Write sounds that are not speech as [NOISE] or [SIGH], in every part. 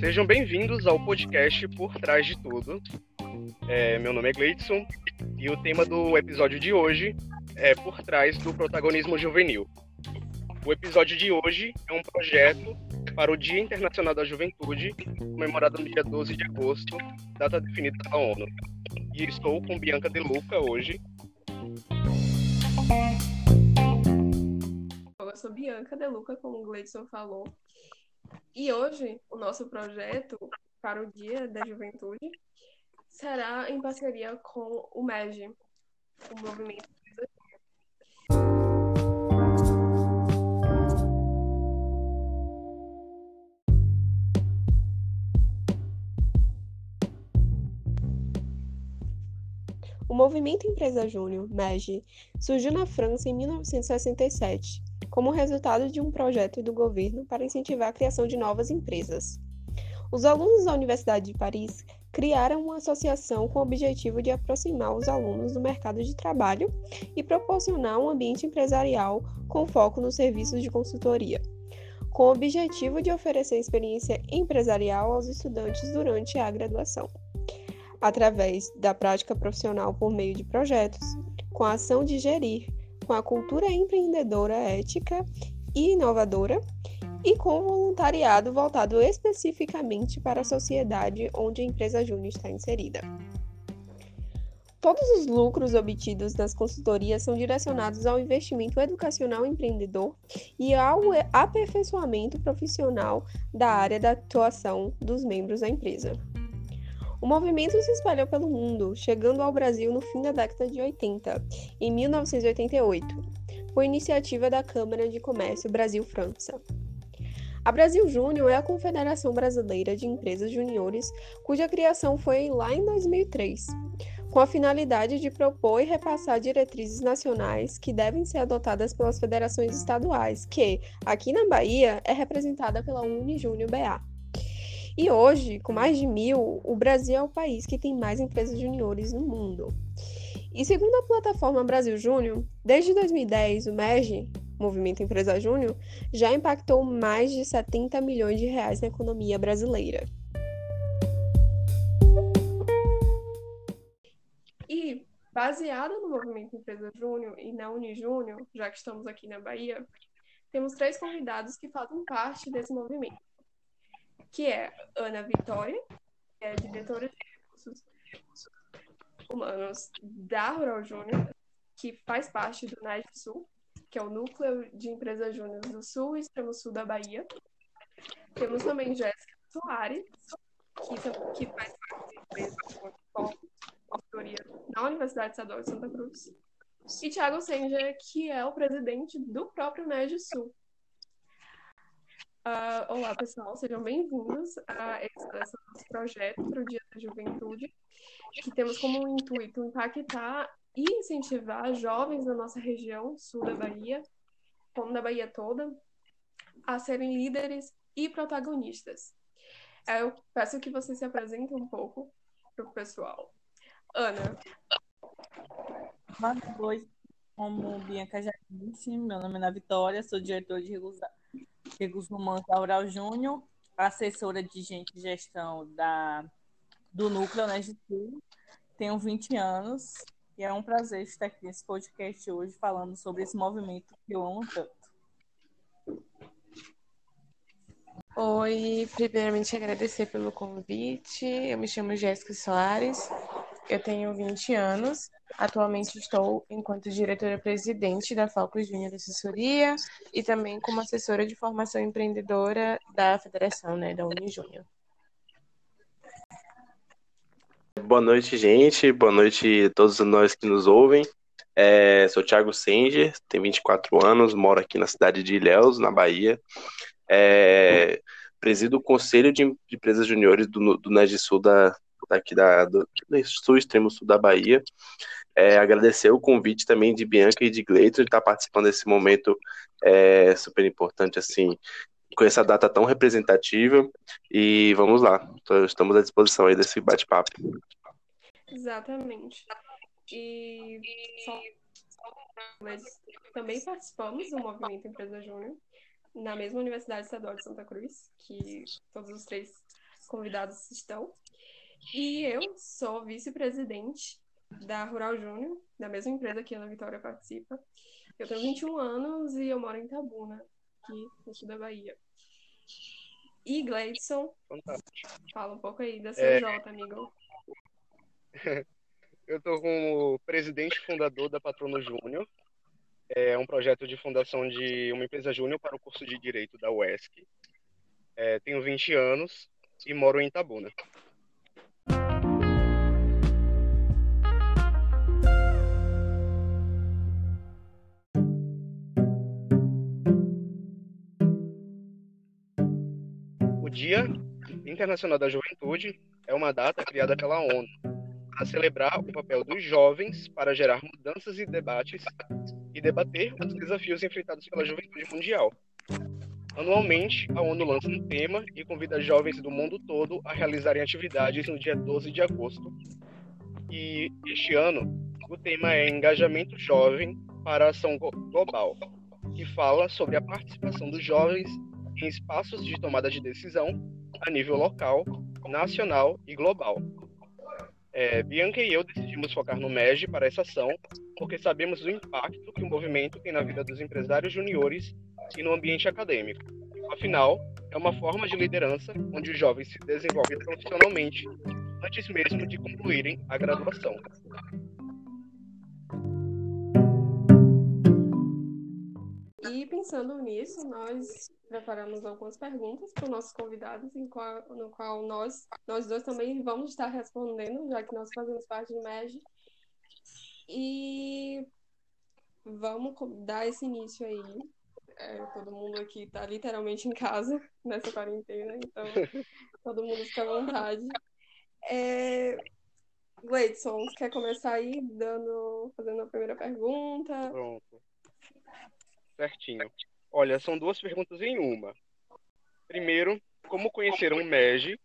Sejam bem-vindos ao podcast Por Trás de Tudo. É, meu nome é Gleidson e o tema do episódio de hoje é Por Trás do Protagonismo Juvenil. O episódio de hoje é um projeto para o Dia Internacional da Juventude, comemorado no dia 12 de agosto, data definida pela ONU. E estou com Bianca De Luca hoje. Sou Bianca De Luca, como o Gleidson falou. E hoje, o nosso projeto para o Dia da Juventude será em parceria com o MEG, o Movimento O movimento Empresa Júnior, MEG, surgiu na França em 1967, como resultado de um projeto do governo para incentivar a criação de novas empresas. Os alunos da Universidade de Paris criaram uma associação com o objetivo de aproximar os alunos do mercado de trabalho e proporcionar um ambiente empresarial com foco nos serviços de consultoria, com o objetivo de oferecer experiência empresarial aos estudantes durante a graduação através da prática profissional por meio de projetos, com a ação de gerir, com a cultura empreendedora ética e inovadora e com voluntariado voltado especificamente para a sociedade onde a empresa júnior está inserida. Todos os lucros obtidos nas consultorias são direcionados ao investimento educacional empreendedor e ao aperfeiçoamento profissional da área da atuação dos membros da empresa. O movimento se espalhou pelo mundo, chegando ao Brasil no fim da década de 80, em 1988, por iniciativa da Câmara de Comércio Brasil-França. A Brasil Júnior é a Confederação Brasileira de Empresas Juniores, cuja criação foi lá em 2003, com a finalidade de propor e repassar diretrizes nacionais que devem ser adotadas pelas federações estaduais, que, aqui na Bahia, é representada pela Unijúnior BA. E hoje, com mais de mil, o Brasil é o país que tem mais empresas juniores no mundo. E segundo a plataforma Brasil Júnior, desde 2010, o MEG, Movimento Empresa Júnior, já impactou mais de 70 milhões de reais na economia brasileira. E, baseado no Movimento Empresa Júnior e na Unijúnior, já que estamos aqui na Bahia, temos três convidados que fazem parte desse movimento que é Ana Vitória, que é diretora de recursos humanos da Rural Júnior, que faz parte do NAD Sul, que é o núcleo de empresas júnior do sul e extremo sul da Bahia. Temos também Jéssica Soares, que, que faz parte da empresa consultoria na Universidade Estadual de Santa Cruz. E Thiago Senger, que é o presidente do próprio NED Sul, Uh, olá, pessoal, sejam bem-vindos a esse, nosso projeto para o Dia da Juventude, que temos como intuito impactar e incentivar jovens da nossa região, sul da Bahia, como da Bahia toda, a serem líderes e protagonistas. Eu peço que você se apresente um pouco para o pessoal. Ana. Boa noite. Como Bianca já disse, meu nome é Ana Vitória, sou diretor de Recursos Humanos da Ural Júnior, assessora de gente de gestão da, do Núcleo Sul. Tenho 20 anos e é um prazer estar aqui nesse podcast hoje falando sobre esse movimento que eu amo tanto. Oi, primeiramente agradecer pelo convite. Eu me chamo Jéssica Soares, eu tenho 20 anos. Atualmente estou enquanto diretora-presidente da Falco Júnior Assessoria e também como assessora de formação empreendedora da federação, né, da Unijúnior. Boa noite, gente. Boa noite a todos nós que nos ouvem. É, sou Thiago Senger, tenho 24 anos, moro aqui na cidade de Ilhéus, na Bahia. É, presido o Conselho de Empresas Juniores do, do Sul da, daqui da, do, do sul, extremo sul da Bahia. É, agradecer o convite também de Bianca e de Gleito de estar participando desse momento é, super importante, assim, com essa data tão representativa. E vamos lá, estamos à disposição aí desse bate-papo. Exatamente. E só, mas também participamos do Movimento Empresa Júnior. na mesma Universidade Estadual de Santa Cruz, que todos os três convidados estão. E eu sou vice-presidente da Rural Júnior, da mesma empresa que a Ana Vitória participa. Eu tenho 21 anos e eu moro em Tabuna, aqui no sul da Bahia. E Gleidson, fala um pouco aí da CJ, é... amigo. [LAUGHS] eu estou como presidente fundador da Patrono Júnior. É um projeto de fundação de uma empresa júnior para o curso de Direito da UESC. É, tenho 20 anos e moro em Itabuna. Internacional da Juventude é uma data criada pela ONU para celebrar o papel dos jovens para gerar mudanças e debates e debater os desafios enfrentados pela juventude mundial. Anualmente, a ONU lança um tema e convida jovens do mundo todo a realizarem atividades no dia 12 de agosto. E este ano, o tema é Engajamento Jovem para a Ação Global, que fala sobre a participação dos jovens em espaços de tomada de decisão a nível local, nacional e global. É, Bianca e eu decidimos focar no MEG para essa ação, porque sabemos do impacto que o movimento tem na vida dos empresários juniores e no ambiente acadêmico. Afinal, é uma forma de liderança onde os jovens se desenvolvem profissionalmente antes mesmo de concluírem a graduação. E pensando nisso, nós preparamos algumas perguntas para os nossos convidados, qual, no qual nós, nós dois também vamos estar respondendo, já que nós fazemos parte do MEG. E vamos dar esse início aí. É, todo mundo aqui está literalmente em casa [LAUGHS] nessa quarentena, então todo mundo fica à vontade. É... Gleidson, quer começar aí dando, fazendo a primeira pergunta? Pronto. Certinho. Olha, são duas perguntas em uma. Primeiro, como conheceram o MEG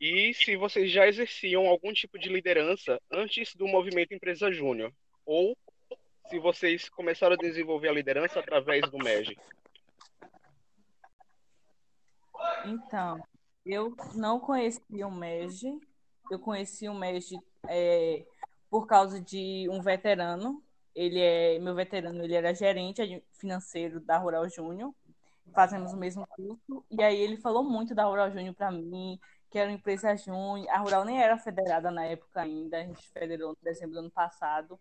e se vocês já exerciam algum tipo de liderança antes do movimento Empresa Júnior ou se vocês começaram a desenvolver a liderança através do MEG. Então, eu não conhecia o MEG, eu conheci o MEG é, por causa de um veterano ele é meu veterano, ele era gerente financeiro da Rural Júnior. Fazemos o mesmo curso. E aí ele falou muito da Rural Júnior para mim, que era uma empresa júnior. A Rural nem era federada na época ainda, a gente federou em dezembro do ano passado.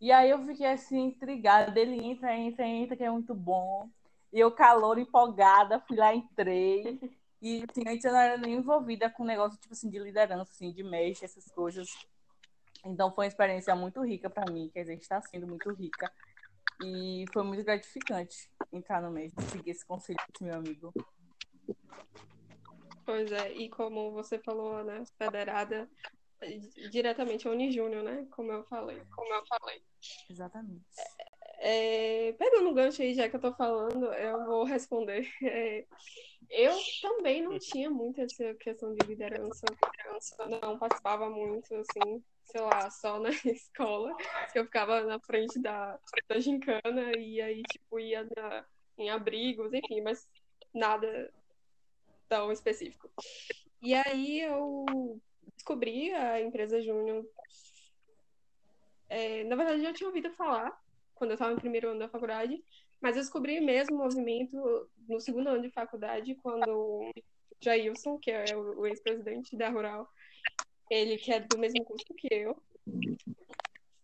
E aí eu fiquei assim, intrigada. Ele entra, entra, entra, que é muito bom. E eu, calor, empolgada, fui lá, entrei. E assim, antes eu não era nem envolvida com negócio tipo assim, de liderança, assim, de mexe, essas coisas. Então foi uma experiência muito rica para mim, quer dizer, está sendo muito rica. E foi muito gratificante entrar no mês, seguir esse conselho desse meu amigo. Pois é, e como você falou, né, federada diretamente a Unijúnior, né, como eu falei, como eu falei. Exatamente. É, pegando o gancho aí, já que eu tô falando, eu vou responder. É, eu também não tinha muito essa questão de liderança, não participava muito, assim, sei lá, só na [LAUGHS] escola, que eu ficava na frente da, da gincana e aí, tipo, ia na, em abrigos, enfim, mas nada tão específico. E aí eu descobri a empresa Júnior. É, na verdade, eu já tinha ouvido falar quando eu estava no primeiro ano da faculdade, mas eu descobri mesmo o movimento no segundo ano de faculdade, quando Jailson, que é o ex-presidente da Rural, ele que é do mesmo curso que eu,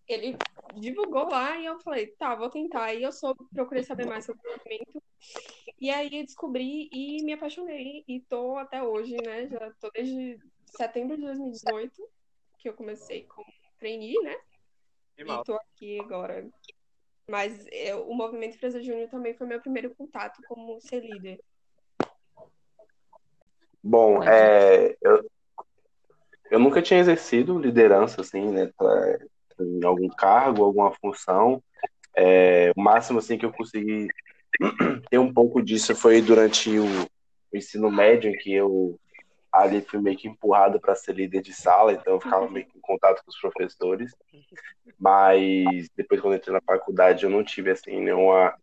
ele divulgou lá e eu falei, tá, vou tentar. E eu soube, procurei saber mais sobre o movimento. E aí descobri e me apaixonei. E tô até hoje, né? Já tô desde setembro de 2018, que eu comecei como trainee, né? E, e tô aqui agora. Mas eu, o movimento Empresa Júnior também foi meu primeiro contato como ser líder. Bom, é, eu, eu nunca tinha exercido liderança, assim, né, pra, em algum cargo, alguma função. É, o máximo, assim, que eu consegui [CLEARS THROAT] ter um pouco disso foi durante o, o ensino médio, em que eu ali fui meio que empurrado para ser líder de sala, então eu ficava meio que em contato com os professores. Mas depois, quando entrei na faculdade, eu não tive, assim, nenhuma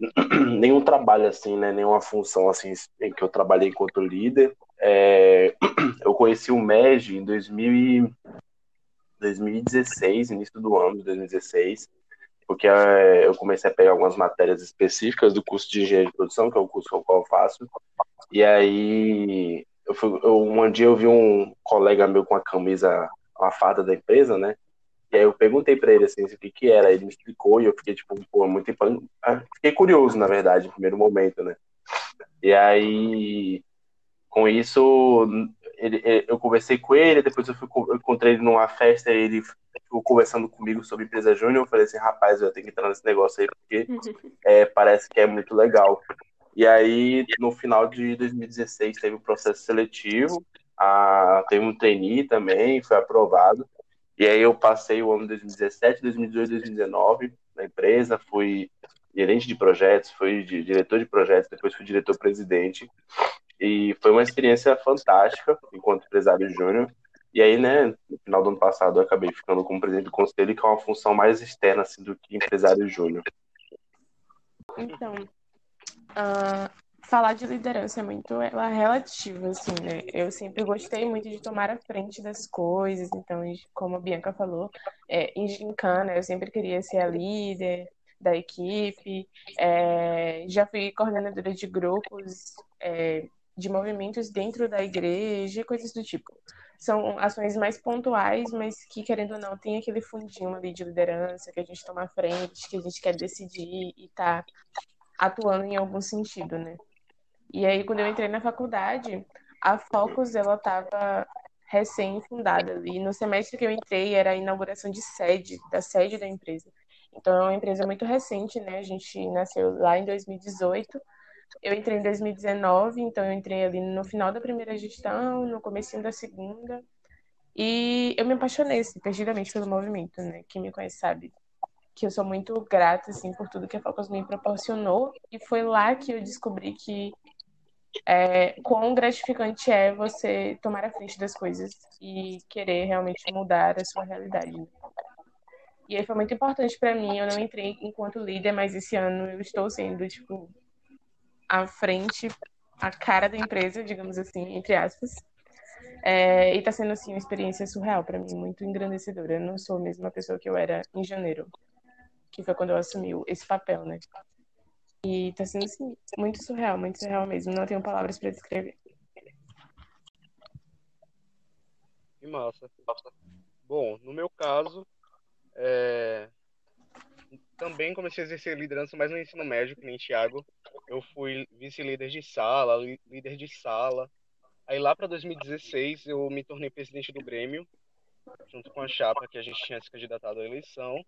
[CLEARS THROAT] nenhum trabalho assim, né? Nenhuma função assim em que eu trabalhei enquanto líder. É, [CLEARS THROAT] eu conheci o MEG em 2000 e 2016, início do ano de 2016, porque é, eu comecei a pegar algumas matérias específicas do curso de engenharia de produção, que é o curso que eu faço. E aí, eu fui, eu, um dia eu vi um colega meu com a camisa, uma da empresa, né? E aí eu perguntei para ele assim, o que que era, ele me explicou e eu fiquei tipo, pô, muito ah, fiquei curioso, na verdade, no primeiro momento, né? E aí com isso ele, eu conversei com ele, depois eu, fui, eu encontrei ele numa festa, ele ficou conversando comigo sobre empresa júnior, eu falei assim, rapaz, eu tenho que entrar nesse negócio aí porque [LAUGHS] é, parece que é muito legal. E aí, no final de 2016, teve o um processo seletivo, a, teve um trainee também, foi aprovado. E aí eu passei o ano de 2017, 2018, 2019 na empresa, fui gerente de projetos, fui diretor de projetos, depois fui diretor-presidente. E foi uma experiência fantástica enquanto empresário júnior. E aí, né, no final do ano passado, eu acabei ficando como presidente do conselho, que é uma função mais externa assim, do que empresário júnior. Então, uh, falar de liderança é muito ela é relativa, assim, né? Eu sempre gostei muito de tomar a frente das coisas, então, como a Bianca falou, é, em gincana eu sempre queria ser a líder da equipe, é, já fui coordenadora de grupos é, de movimentos dentro da igreja, coisas do tipo. São ações mais pontuais, mas que, querendo ou não, tem aquele fundinho ali de liderança, que a gente toma frente, que a gente quer decidir e tá atuando em algum sentido, né? E aí, quando eu entrei na faculdade, a Focus, ela estava recém-fundada. E no semestre que eu entrei, era a inauguração de sede, da sede da empresa. Então, é uma empresa muito recente, né? A gente nasceu lá em 2018. Eu entrei em 2019, então eu entrei ali no final da primeira gestão, no começo da segunda. E eu me apaixonei, assim, perdidamente pelo movimento, né? Quem me conhece sabe que eu sou muito grata, assim, por tudo que a Focus me proporcionou. E foi lá que eu descobri que é, quão gratificante é você tomar a frente das coisas e querer realmente mudar a sua realidade. Né? E aí foi muito importante para mim. Eu não entrei enquanto líder, mas esse ano eu estou sendo, tipo, à frente, a cara da empresa, digamos assim, entre aspas. É, e está sendo, assim, uma experiência surreal para mim, muito engrandecedora. Eu não sou a mesma pessoa que eu era em janeiro, que foi quando eu assumi esse papel, né? E tá sendo assim, muito surreal, muito surreal mesmo. Não tenho palavras para descrever. Que massa. Bom, no meu caso, é... também comecei a exercer liderança, mas no ensino médio, que nem Thiago. Eu fui vice-líder de sala, líder de sala. Aí lá para 2016 eu me tornei presidente do Grêmio, junto com a chapa que a gente tinha se candidatado à eleição.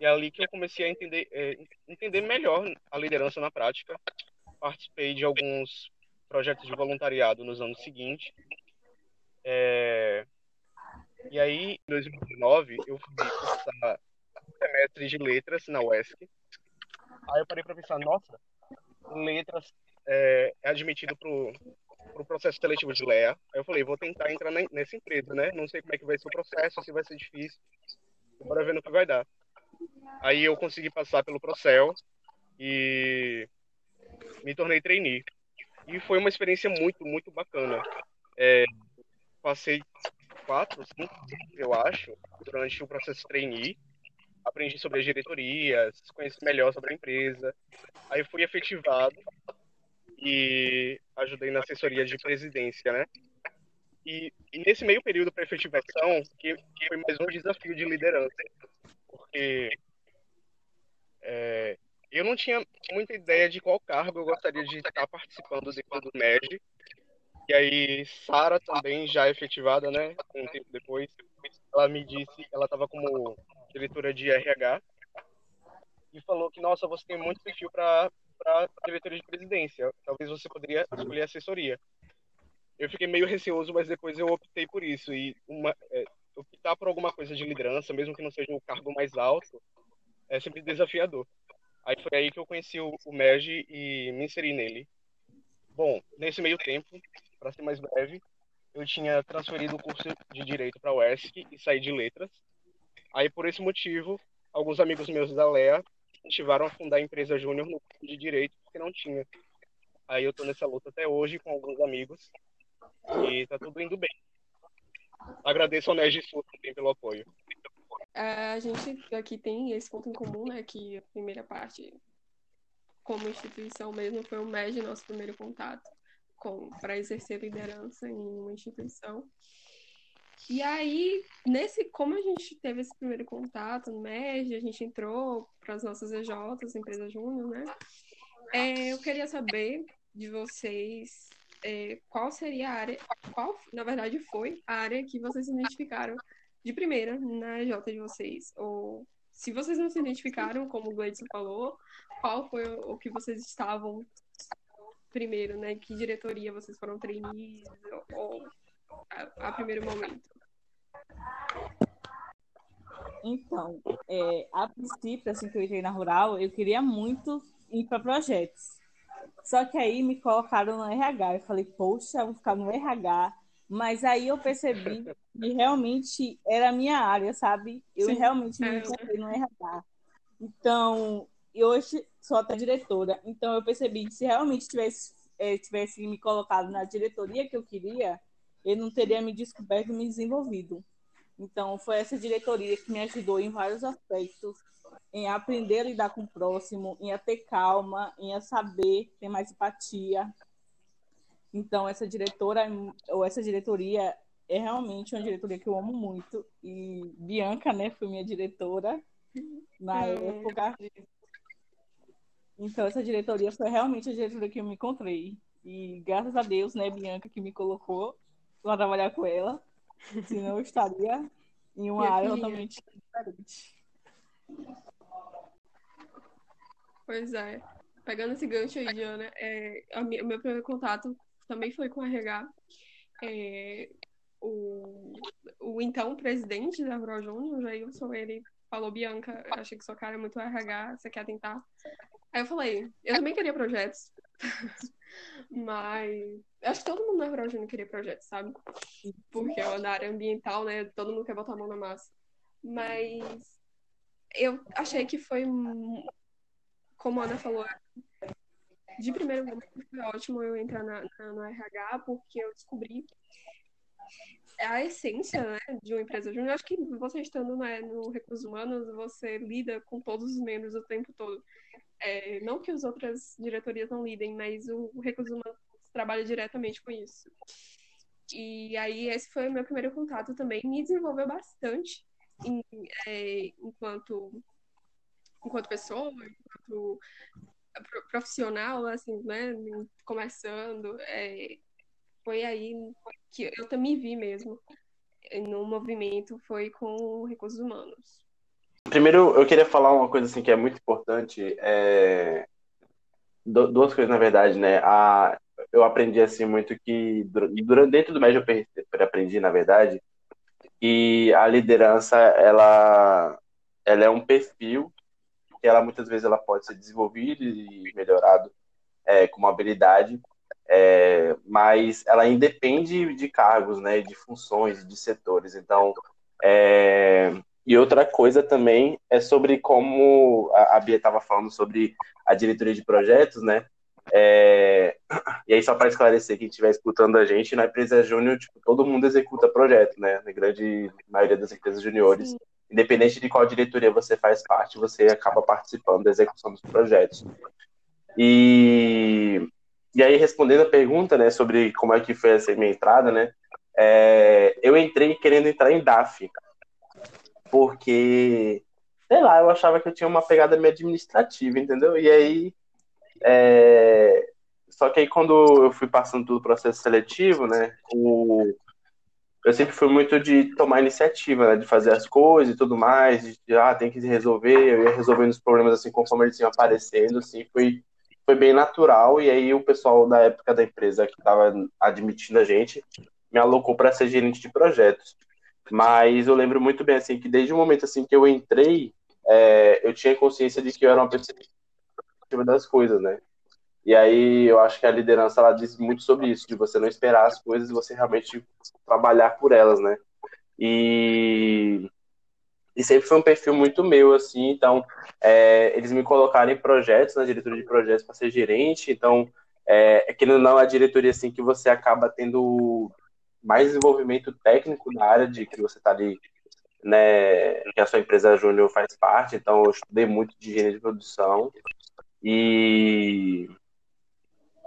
E é ali que eu comecei a entender, é, entender melhor a liderança na prática. Participei de alguns projetos de voluntariado nos anos seguintes. É... E aí, em 2019, eu fui cursar semestre de letras na UESC. Aí eu parei para pensar, nossa, letras é, é admitido para o processo seletivo de LEA. Aí eu falei, vou tentar entrar nessa empresa, né? Não sei como é que vai ser o processo, se vai ser difícil. Bora ver no que vai dar. Aí eu consegui passar pelo Procel e me tornei trainee. E foi uma experiência muito, muito bacana. É, passei quatro, cinco eu acho, durante o processo trainee. Aprendi sobre as diretorias, conheci melhor sobre a empresa. Aí fui efetivado e ajudei na assessoria de presidência, né? E, e nesse meio período para efetivação, que, que foi mais um desafio de liderança porque é, eu não tinha muita ideia de qual cargo eu gostaria de estar participando dentro do MED. E aí, Sara também, já efetivada, né, um tempo depois, ela me disse, ela estava como diretora de RH, e falou que, nossa, você tem muito perfil para diretoria de presidência, talvez você poderia escolher assessoria. Eu fiquei meio receoso, mas depois eu optei por isso. E uma, é, optar por alguma coisa de liderança, mesmo que não seja o cargo mais alto, é sempre desafiador. Aí foi aí que eu conheci o, o MEG e me inseri nele. Bom, nesse meio tempo, para ser mais breve, eu tinha transferido o curso de Direito para a UESC e saí de Letras. Aí, por esse motivo, alguns amigos meus da LEA incentivaram a fundar a empresa Júnior no curso de Direito, porque não tinha. Aí eu tô nessa luta até hoje com alguns amigos e tá tudo indo bem. Agradeço ao Nerd Sul também pelo apoio. É, a gente aqui tem esse ponto em comum, né? Que a primeira parte, como instituição mesmo, foi o MED, nosso primeiro contato para exercer liderança em uma instituição. E aí, nesse, como a gente teve esse primeiro contato no MED, a gente entrou para as nossas EJs, empresa júnior, né? É, eu queria saber de vocês é, qual seria a área, qual, na verdade, foi a área que vocês se identificaram de primeira na EJ de vocês? Ou se vocês não se identificaram, como o Gleidson falou, qual foi o, que vocês estavam primeiro, né? Que diretoria vocês foram trainees ou a, a primeiro momento? Então, é, a princípio, assim que eu entrei na Rural, eu queria muito ir para projetos. Só que aí me colocaram no RH. Eu falei, poxa, vou ficar no RH. Mas aí eu percebi que realmente era a minha área, sabe? Eu Sim. realmente me é. encontrei no RH. Então, eu hoje sou até diretora. Então, eu percebi que se realmente tivesse, é, tivesse me colocado na diretoria que eu queria, ele não teria me descoberto e me desenvolvido. Então, foi essa diretoria que me ajudou em vários aspectos, em aprender a lidar com o próximo, em a ter calma, em a saber ter mais empatia. Então, essa diretora, ou essa diretoria, é realmente uma diretoria que eu amo muito. E Bianca, né, foi minha diretora na é. época. Então, essa diretoria foi realmente a diretoria que eu me encontrei. E graças a Deus, né, Bianca, que me colocou para trabalhar com ela. Senão eu estaria em uma área totalmente diferente. Pois é. Pegando esse gancho aí, Diana, é, o meu primeiro contato também foi com o RH. É, o, o então presidente da Rural Júnior, Jailson, ele falou, Bianca, achei que sua cara é muito RH, você quer tentar? Aí eu falei, eu também queria projetos. [LAUGHS] Mas acho que todo mundo na Rural Júnior queria projetos, sabe? Porque é na área ambiental, né? Todo mundo quer botar a mão na massa. Mas eu achei que foi, como a Ana falou, de primeiro momento foi ótimo eu entrar na, na, no RH, porque eu descobri a essência né, de uma empresa júnior. Acho que você estando né, no Recursos Humanos, você lida com todos os membros o tempo todo. É, não que as outras diretorias não lidem, mas o, Recursos Humanos trabalha diretamente com isso. E aí esse foi o meu primeiro contato também. Me desenvolveu bastante em, é, enquanto, enquanto pessoa, enquanto profissional, assim, né? Começando. É, foi aí que eu também vi mesmo no movimento, foi com recursos humanos. Primeiro, eu queria falar uma coisa assim que é muito importante. É... Duas coisas, na verdade, né? A... Eu aprendi assim muito que durante dentro do médio eu aprendi, na verdade, e a liderança ela ela é um perfil que ela muitas vezes ela pode ser desenvolvido e melhorado é, como habilidade, é, mas ela independe de cargos, né, de funções, de setores. Então, é, e outra coisa também é sobre como a, Bia estava falando sobre a diretoria de projetos, né? É, e aí, só para esclarecer, quem estiver escutando a gente, na empresa júnior, tipo, todo mundo executa projeto, né? Na grande maioria das empresas juniores. Sim. Independente de qual diretoria você faz parte, você acaba participando da execução dos projetos. E, e aí, respondendo a pergunta, né, sobre como é que foi essa minha entrada, né? É, eu entrei querendo entrar em DAF, porque, sei lá, eu achava que eu tinha uma pegada meio administrativa, entendeu? E aí. É... Só que aí quando eu fui passando todo o processo seletivo, né? O... Eu sempre fui muito de tomar iniciativa, né? De fazer as coisas e tudo mais, de ah, tem que resolver, eu ia resolvendo os problemas assim conforme eles iam aparecendo, assim, foi, foi bem natural. E aí o pessoal da época da empresa que estava admitindo a gente me alocou para ser gerente de projetos. Mas eu lembro muito bem, assim, que desde o momento, assim, que eu entrei, é, eu tinha consciência de que eu era uma pessoa das coisas, né? E aí eu acho que a liderança, ela diz muito sobre isso, de você não esperar as coisas e você realmente trabalhar por elas, né? E, E sempre foi um perfil muito meu, assim, então é, eles me colocaram em projetos, na diretoria de projetos para ser gerente, então é, é não é a diretoria assim que você acaba tendo mais desenvolvimento técnico na área de que você está ali, né, que a sua empresa júnior faz parte, então eu estudei muito de engenharia de produção. E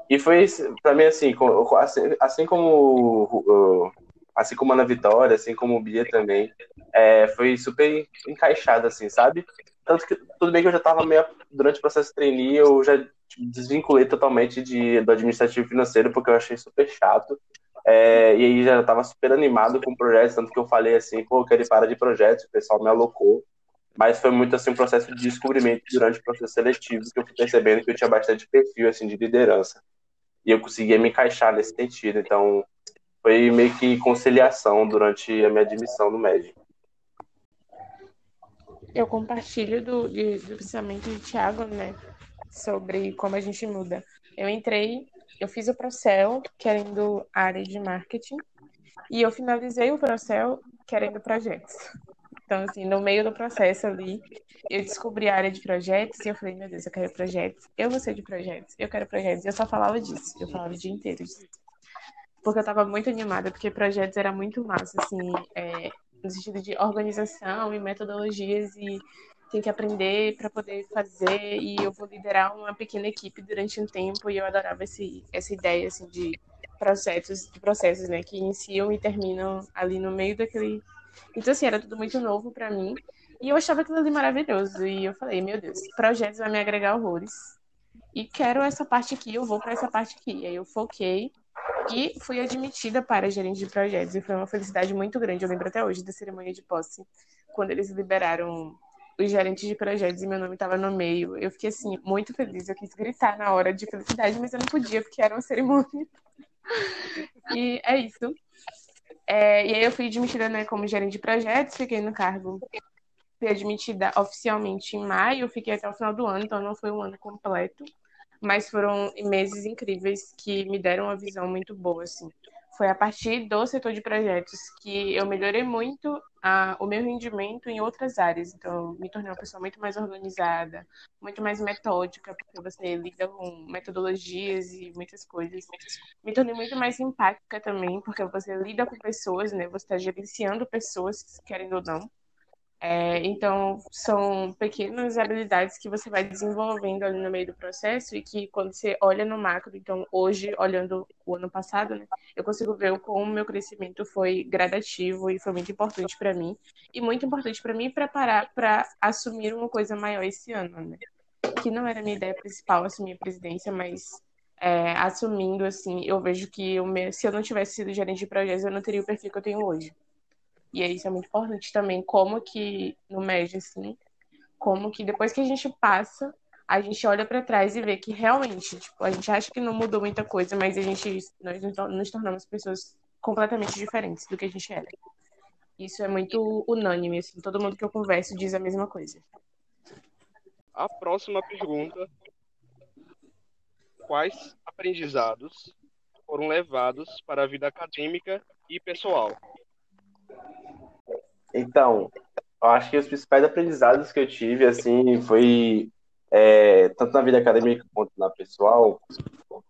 e foi para mim assim, assim, assim como assim como a Ana Vitória, assim como o Bia também, é, foi super encaixado, assim, sabe? Tanto que, tudo bem que eu já estava meio, durante o processo de trainee, eu já desvinculei totalmente de, do administrativo financeiro, porque eu achei super chato, é, e aí já estava super animado com projetos, tanto que eu falei assim, pô, eu quero para de projetos, o pessoal me alocou, mas foi muito assim um processo de descobrimento durante o processo seletivo, que eu fui percebendo que eu tinha bastante perfil, assim, de liderança, e eu conseguia me encaixar nesse sentido, então foi meio que conciliação durante a minha admissão no MED. Eu compartilho do, de, do pensamento de Thiago, né, sobre como a gente muda. Eu entrei, eu fiz o Procel querendo área de marketing e eu finalizei o Procel querendo projetos. Então, assim, no meio do processo ali, eu descobri a área de projetos e eu falei, meu Deus, eu quero projetos, eu vou ser de projetos, eu quero projetos. E eu só falava disso, eu falava o dia inteiro disso porque eu estava muito animada, porque projetos era muito massa, assim, é, no sentido de organização e metodologias e tem que aprender para poder fazer e eu vou liderar uma pequena equipe durante um tempo e eu adorava esse, essa ideia assim de processos de processos né que iniciam e terminam ali no meio daquele então assim era tudo muito novo para mim e eu achava aquilo ali maravilhoso e eu falei meu Deus projetos vai me agregar horrores e quero essa parte aqui eu vou para essa parte aqui e aí eu foquei e fui admitida para gerente de projetos. E foi uma felicidade muito grande. Eu lembro até hoje da cerimônia de posse, quando eles liberaram os gerentes de projetos e meu nome estava no meio. Eu fiquei, assim, muito feliz. Eu quis gritar na hora de felicidade, mas eu não podia, porque era uma cerimônia. [LAUGHS] e é isso. É, e aí eu fui admitida né, como gerente de projetos, fiquei no cargo. Fui admitida oficialmente em maio, fiquei até o final do ano, então não foi um ano completo mas foram meses incríveis que me deram uma visão muito boa, assim. Foi a partir do setor de projetos que eu melhorei muito a, o meu rendimento em outras áreas. Então, me tornei uma pessoa muito mais organizada, muito mais metódica, porque você lida com metodologias e muitas coisas. Me tornei muito mais empática também, porque você lida com pessoas, né? Você está gerenciando pessoas, querendo ou não. É, então, são pequenas habilidades que você vai desenvolvendo ali no meio do processo e que quando você olha no macro, então hoje, olhando o ano passado, né, eu consigo ver como o meu crescimento foi gradativo e foi muito importante para mim. E muito importante para mim preparar para assumir uma coisa maior esse ano, né? Que não era a minha ideia principal, assumir a presidência, mas é, assumindo, assim, eu vejo que se eu não tivesse sido gerente de projetos, eu não teria o perfil que eu tenho hoje. E isso é muito importante também, como que no MED, assim, como que depois que a gente passa, a gente olha para trás e vê que realmente, tipo, a gente acha que não mudou muita coisa, mas a gente, nós nos tornamos pessoas completamente diferentes do que a gente era. Isso é muito unânime, assim, todo mundo que eu converso diz a mesma coisa. A próxima pergunta: Quais aprendizados foram levados para a vida acadêmica e pessoal? Então, eu acho que os principais aprendizados que eu tive, assim, foi é, tanto na vida acadêmica quanto na pessoal.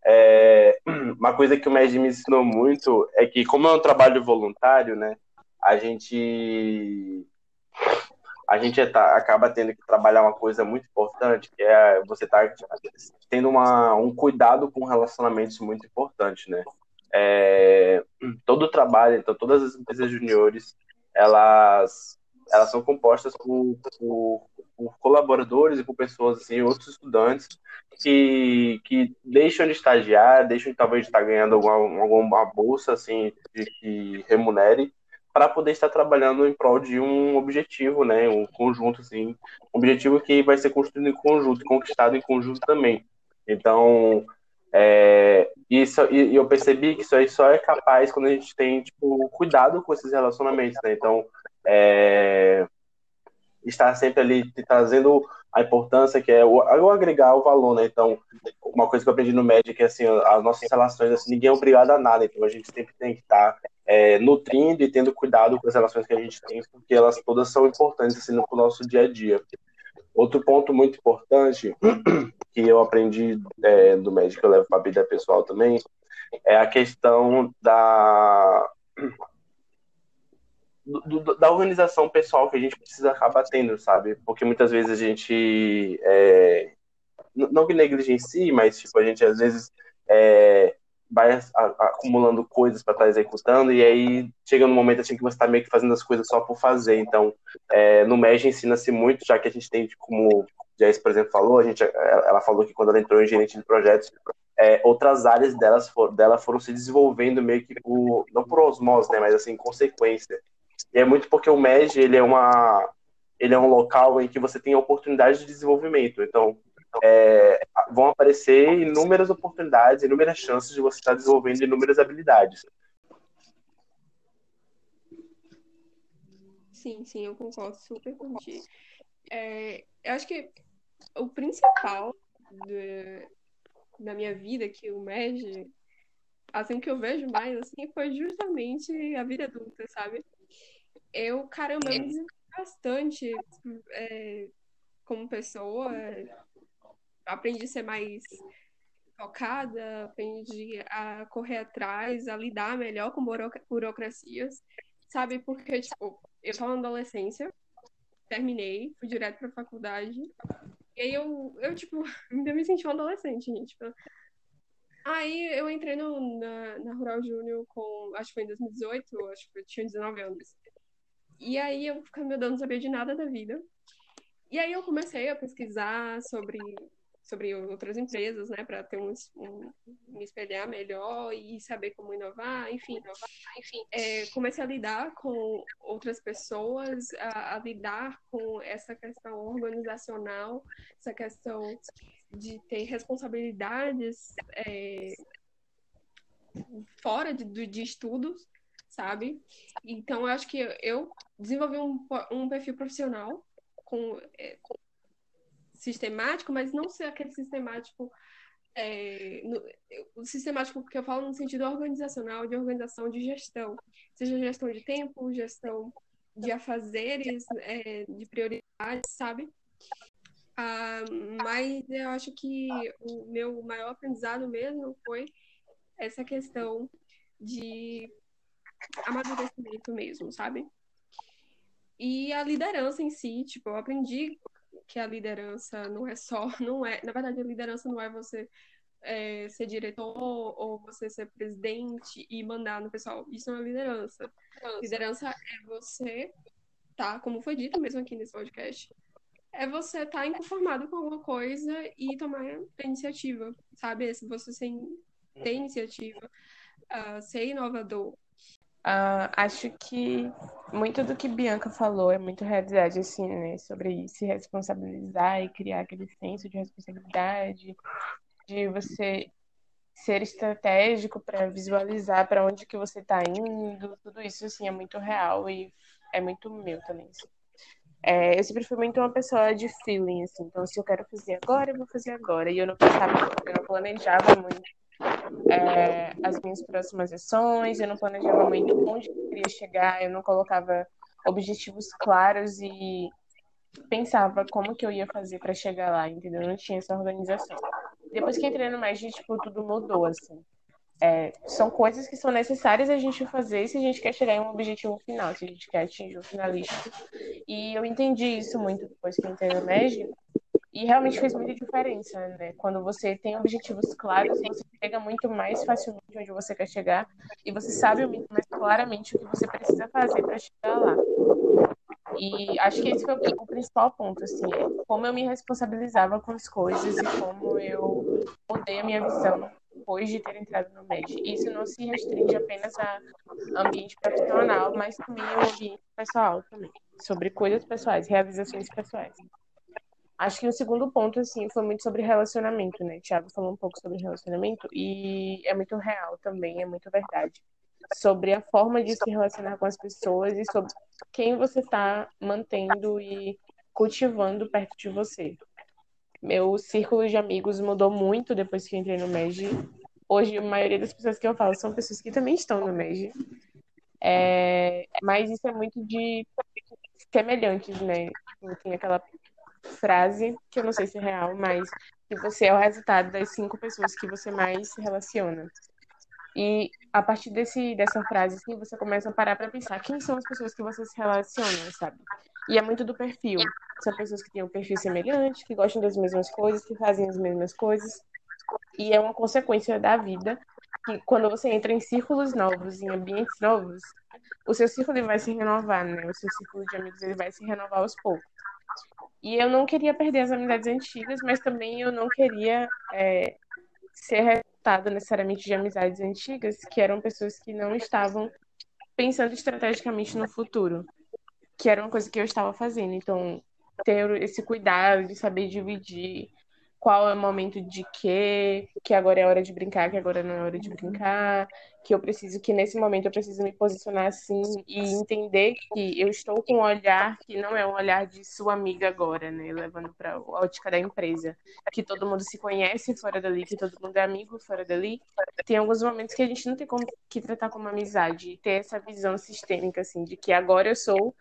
É, uma coisa que o MED me ensinou muito é que, como é um trabalho voluntário, né, a gente a gente tá, acaba tendo que trabalhar uma coisa muito importante, que é você tá tendo uma, um cuidado com relacionamentos muito importante, né? É, todo o trabalho, então todas as empresas juniores elas, elas são compostas por, por, por colaboradores e por pessoas, assim, outros estudantes que, que deixam de estagiar, deixam talvez de estar ganhando alguma, alguma bolsa, assim, de, que remunere, para poder estar trabalhando em prol de um objetivo, né, um conjunto, assim, um objetivo que vai ser construído em conjunto, conquistado em conjunto também. Então, é, isso, e, eu percebi que isso aí só é capaz quando a gente tem tipo, cuidado com esses relacionamentos, né? Então, é, estar sempre ali trazendo a importância que é o, o agregar o valor, né? Então, uma coisa que eu aprendi no médico é que, assim, as nossas relações, assim, ninguém é obrigado a nada, então a gente sempre tem que estar é, nutrindo e tendo cuidado com as relações que a gente tem, porque elas todas são importantes, assim, no nosso dia a dia. Outro ponto muito importante que eu aprendi é, do médico, eu levo para a vida pessoal também, é a questão da do, da organização pessoal que a gente precisa acabar tendo, sabe? Porque muitas vezes a gente é, não que negligencie, mas tipo, a gente às vezes é, vai acumulando coisas para estar tá executando, e aí chega no momento assim que você está meio que fazendo as coisas só por fazer. Então, é, no MEG ensina-se muito, já que a gente tem, como Jess, por exemplo, falou, a gente, ela falou que quando ela entrou em gerente de projetos, é, outras áreas delas for, dela foram se desenvolvendo meio que por, não por osmose, né, mas assim, consequência. E é muito porque o MEG, ele é uma ele é um local em que você tem oportunidade de desenvolvimento. Então, é, vão aparecer inúmeras oportunidades, inúmeras chances de você estar desenvolvendo inúmeras habilidades. Sim, sim, eu concordo super contigo. É, eu acho que o principal de, da minha vida que o MEG, assim que eu vejo mais, assim, foi justamente a vida adulta, sabe? eu, caramba, eu me bastante é, como pessoa. Aprendi a ser mais focada, aprendi a correr atrás, a lidar melhor com burocracias, sabe? Porque, tipo, eu tava na adolescência, terminei, fui direto pra faculdade, e aí eu, eu tipo, [LAUGHS] ainda me senti uma adolescente, gente. Tipo, aí eu entrei no, na, na Rural Júnior com, acho que foi em 2018, acho que eu tinha 19 anos. E aí eu ficava, meu Deus, não sabia de nada da vida. E aí eu comecei a pesquisar sobre, sobre outras empresas, né, para ter um, um, me espelhar melhor e saber como inovar, enfim. Enfim. É, comecei a lidar com outras pessoas, a, a lidar com essa questão organizacional, essa questão de ter responsabilidades é, fora de, de estudos sabe? Então, eu acho que eu desenvolvi um, um perfil profissional com, é, com sistemático, mas não ser aquele sistemático é, no, o sistemático que eu falo no sentido organizacional, de organização, de gestão, seja gestão de tempo, gestão de afazeres, é, de prioridades, sabe? Ah, mas eu acho que o meu maior aprendizado mesmo foi essa questão de amadurecimento mesmo, sabe? E a liderança em si, tipo, eu aprendi que a liderança não é só, [LAUGHS] não é, na verdade a liderança não é você é, ser diretor ou você ser presidente e mandar no pessoal. Isso não é liderança. Liderança é você, tá? Como foi dito mesmo aqui nesse podcast, é você estar tá inconformado com alguma coisa e tomar a iniciativa, sabe? Você sem ter iniciativa, uh, ser inovador, Uh, acho que muito do que Bianca falou é muito realidade, assim, né? Sobre se responsabilizar e criar aquele senso de responsabilidade, de você ser estratégico para visualizar para onde que você está indo, tudo isso, assim, é muito real e é muito meu também, assim. É, eu sempre fui muito uma pessoa de feeling, assim, então se eu quero fazer agora, eu vou fazer agora. E eu não pensava, eu não planejava muito é, as minhas próximas ações, eu não planejava muito onde eu queria chegar, eu não colocava objetivos claros e pensava como que eu ia fazer para chegar lá, entendeu? Eu não tinha essa organização. Depois que entrei no Magic, tipo, tudo mudou, assim. É, são coisas que são necessárias a gente fazer se a gente quer chegar em um objetivo final, se a gente quer atingir o finalista. E eu entendi isso muito depois que entrei no Magic, e realmente fez muita diferença, né? Quando você tem objetivos claros, você chega muito mais facilmente onde você quer chegar e você sabe muito mais claramente o que você precisa fazer para chegar lá. E acho que esse foi o principal ponto, assim, é como eu me responsabilizava com as coisas e como eu mudei a minha visão depois de ter entrado no MED. Isso não se restringe apenas a ambiente profissional, mas também ao ambiente pessoal também, sobre coisas pessoais, realizações pessoais. Acho que o segundo ponto, assim, foi muito sobre relacionamento, né? O Thiago falou um pouco sobre relacionamento e é muito real também, é muito verdade. Sobre a forma de se relacionar com as pessoas e sobre quem você está mantendo e cultivando perto de você. Meu círculo de amigos mudou muito depois que entrei no MEG. Hoje, a maioria das pessoas que eu falo são pessoas que também estão no MEG. É, mas isso é muito de semelhantes, né? Tem aquela frase, que eu não sei se é real, mas que você é o resultado das cinco pessoas que você mais se relaciona. E a partir desse, dessa frase, assim, você começa a parar para pensar quem são as pessoas que você se relaciona, sabe? E é muito do perfil. São pessoas que têm um perfil semelhante, que gostam das mesmas coisas, que fazem as mesmas coisas. E é uma consequência da vida que quando você entra em círculos novos, em ambientes novos, o seu círculo vai se renovar, né? O seu círculo de amigos ele vai se renovar aos poucos. E eu não queria perder as amizades antigas, mas também eu não queria é, ser resultado necessariamente de amizades antigas, que eram pessoas que não estavam pensando estrategicamente no futuro, que era uma coisa que eu estava fazendo. Então, ter esse cuidado de saber dividir qual é o momento de quê, que agora é hora de brincar, que agora não é hora de brincar, que eu preciso, que nesse momento eu preciso me posicionar assim e entender que eu estou com um olhar que não é um olhar de sua amiga agora, né, levando para a ótica da empresa, que todo mundo se conhece fora dali, que todo mundo é amigo fora dali. Tem alguns momentos que a gente não tem como que tratar como amizade, ter essa visão sistêmica assim de que agora eu sou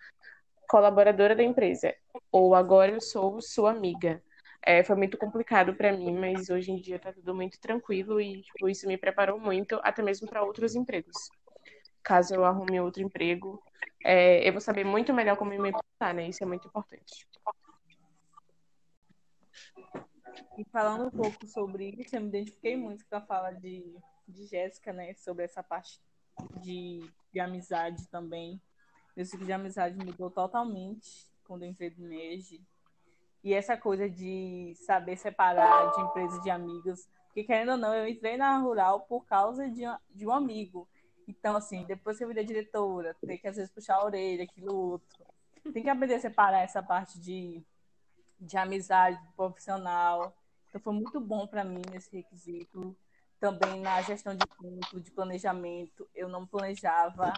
colaboradora da empresa ou agora eu sou sua amiga é, foi muito complicado para mim, mas hoje em dia tá tudo muito tranquilo e tipo, isso me preparou muito, até mesmo para outros empregos. Caso eu arrume outro emprego, é, eu vou saber muito melhor como me portar, né? Isso é muito importante. E falando um pouco sobre isso, eu me identifiquei muito com a fala de, de Jéssica, né? Sobre essa parte de, de amizade também. Meu ciclo de amizade mudou totalmente quando eu entrei no MEG e essa coisa de saber separar de empresas de amigos. Porque, querendo ou não, eu entrei na rural por causa de, de um amigo. Então, assim, depois que eu virei diretora, tem que às vezes puxar a orelha, aquilo outro. Tem que aprender a separar essa parte de, de amizade profissional. Então, foi muito bom para mim nesse requisito. Também na gestão de tempo, de planejamento, eu não planejava,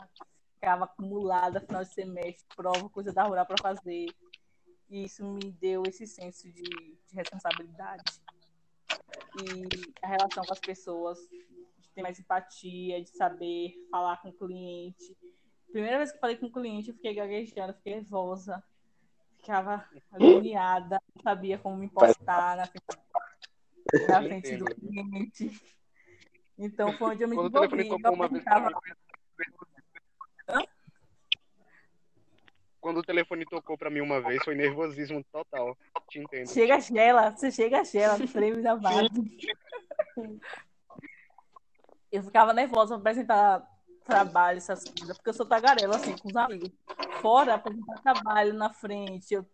ficava acumulada final de semestre, prova, coisa da rural para fazer. E isso me deu esse senso de, de responsabilidade. E a relação com as pessoas, de ter mais empatia, de saber falar com o cliente. Primeira vez que falei com o cliente, eu fiquei gaguejando, fiquei nervosa, ficava agoniada, não sabia como me postar na frente, na frente do cliente. Então foi onde eu me desenvolvi. Eu uma vez quando o telefone tocou pra mim uma vez, foi nervosismo total. Te entendo. Chega gela, você chega gela, treme da [LAUGHS] base. Eu ficava nervosa pra apresentar trabalho, essas coisas, porque eu sou tagarela, assim, com os amigos. Fora, apresentar trabalho na frente, eu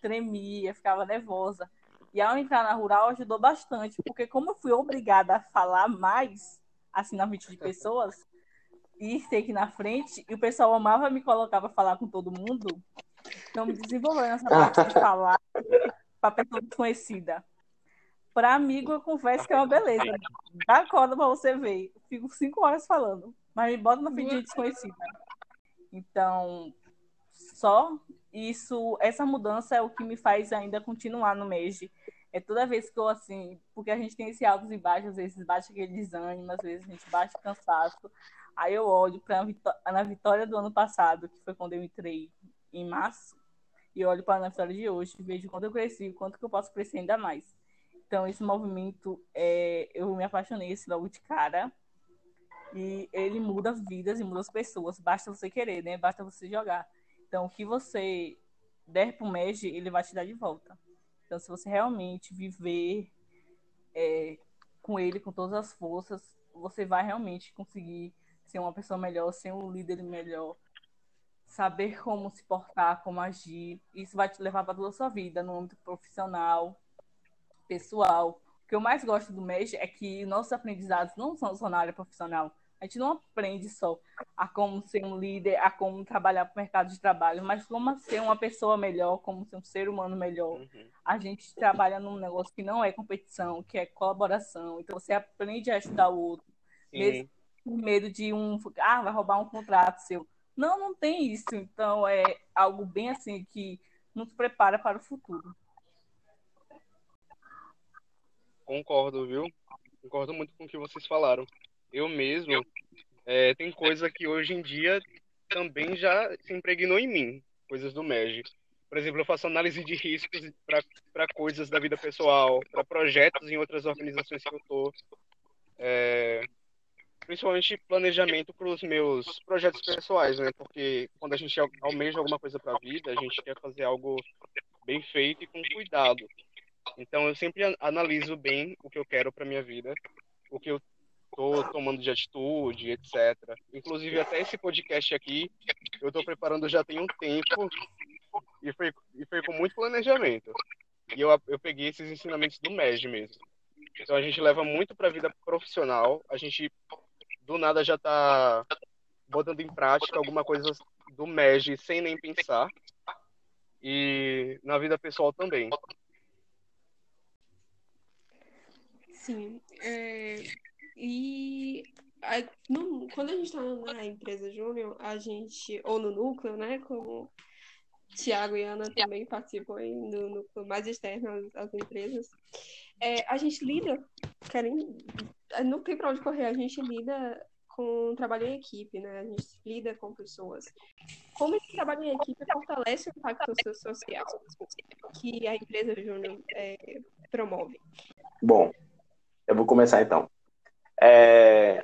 tremia, ficava nervosa. E ao entrar na rural ajudou bastante, porque como eu fui obrigada a falar mais, assim, na frente de pessoas, e ter aqui na frente, e o pessoal amava me colocar para falar com todo mundo. Então, me desenvolvendo essa parte de falar para pessoa desconhecida. Para amigo, eu confesso que é uma beleza. Dá corda para você ver. Fico cinco horas falando, mas me bota na frente de desconhecida. Então, só isso, essa mudança é o que me faz ainda continuar no MEG. É toda vez que eu, assim, porque a gente tem esse altos e baixos, às vezes bate aquele desânimo, às vezes a gente bate cansaço. Aí eu olho para na vitória do ano passado, que foi quando eu entrei em março, e olho para a vitória de hoje, vejo quanto eu cresci, quanto que eu posso crescer ainda mais. Então, esse movimento, é, eu me apaixonei esse logo de cara. E ele muda vidas e muda as pessoas. Basta você querer, né? Basta você jogar. Então, o que você der pro MEG, ele vai te dar de volta. Então, se você realmente viver é, com ele, com todas as forças, você vai realmente conseguir ser uma pessoa melhor, ser um líder melhor, saber como se portar, como agir. Isso vai te levar para toda a sua vida, no âmbito profissional, pessoal. O que eu mais gosto do MES é que nossos aprendizados não são só na área profissional. A gente não aprende só a como ser um líder, a como trabalhar para o mercado de trabalho, mas como ser uma pessoa melhor, como ser um ser humano melhor. Uhum. A gente trabalha num negócio que não é competição, que é colaboração. Então você aprende a ajudar o outro. Mesmo, com medo de um. Ah, vai roubar um contrato seu. Não, não tem isso. Então, é algo bem assim que nos prepara para o futuro. Concordo, viu? Concordo muito com o que vocês falaram. Eu mesmo, é, tem coisa que hoje em dia também já se impregnou em mim, coisas do MEG. Por exemplo, eu faço análise de riscos para coisas da vida pessoal, para projetos em outras organizações que eu estou. É, principalmente planejamento para os meus projetos pessoais, né? Porque quando a gente almeja alguma coisa para a vida, a gente quer fazer algo bem feito e com cuidado. Então eu sempre analiso bem o que eu quero para minha vida, o que eu tô tomando de atitude, etc. Inclusive até esse podcast aqui eu estou preparando já tem um tempo e foi, e foi com muito planejamento. E eu, eu peguei esses ensinamentos do MEG mesmo. Então a gente leva muito para a vida profissional, a gente do nada já está botando em prática alguma coisa do MEG sem nem pensar. E na vida pessoal também. Sim. É, e no, quando a gente está na empresa júnior, a gente, ou no núcleo, né? Como Tiago e Ana também participam aí no núcleo mais externo às empresas, é, a gente lida, querem, não tem para onde correr, a gente lida com trabalho em equipe, né? A gente lida com pessoas. Como esse trabalho em equipe fortalece o impacto social que a empresa Júnior é, promove? Bom, eu vou começar então. É...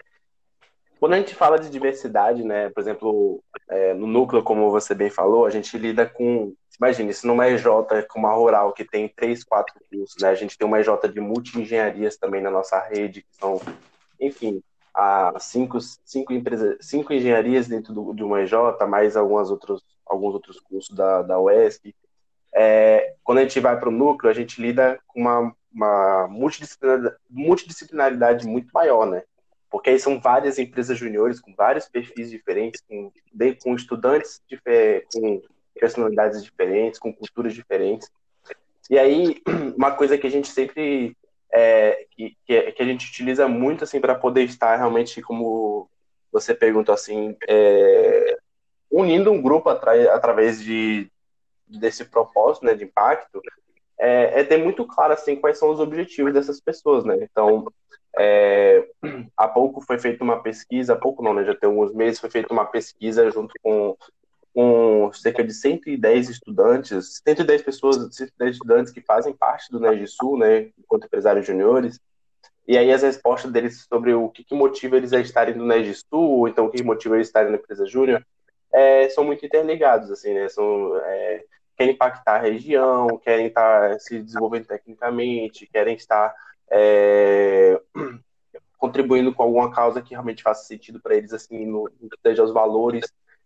Quando a gente fala de diversidade, né, por exemplo, é, no núcleo, como você bem falou, a gente lida com, imagine, se numa EJ como a Rural, que tem três, quatro cursos, né, a gente tem uma EJ de multi-engenharias também na nossa rede, que são, enfim, a cinco, cinco, empresas, cinco engenharias dentro do, de uma EJ, mais algumas outros, alguns outros cursos da, da UESC. É, quando a gente vai para o núcleo, a gente lida com uma, uma multidisciplinaridade, multidisciplinaridade muito maior, né? Porque aí são várias empresas juniores com vários perfis diferentes, com, com estudantes com personalidades diferentes, com culturas diferentes. E aí, [CLEARS THROAT] uma coisa que a gente sempre é, que, que, a gente utiliza muito assim para poder estar realmente como você perguntou assim é, unindo um grupo atra através de desse propósito né de impacto é, é, ter muito claro assim quais são os objetivos dessas pessoas né então é, [CLEARS THROAT] há pouco foi feita uma pesquisa há pouco não né já tem alguns meses foi feita uma pesquisa junto com com cerca de 110 estudantes, 110 pessoas, 110 estudantes que fazem parte do Sul, né, enquanto empresários juniores, e aí as respostas deles sobre o que, que motiva eles a estarem no Sul, ou então o que motiva eles a estarem na empresa júnior, é, são muito interligados, assim, né, são, é, querem impactar a região, querem estar se desenvolvendo tecnicamente, querem estar é, [CLEARS THROAT] contribuindo com alguma causa que realmente faça sentido para eles, assim, no, seja os valores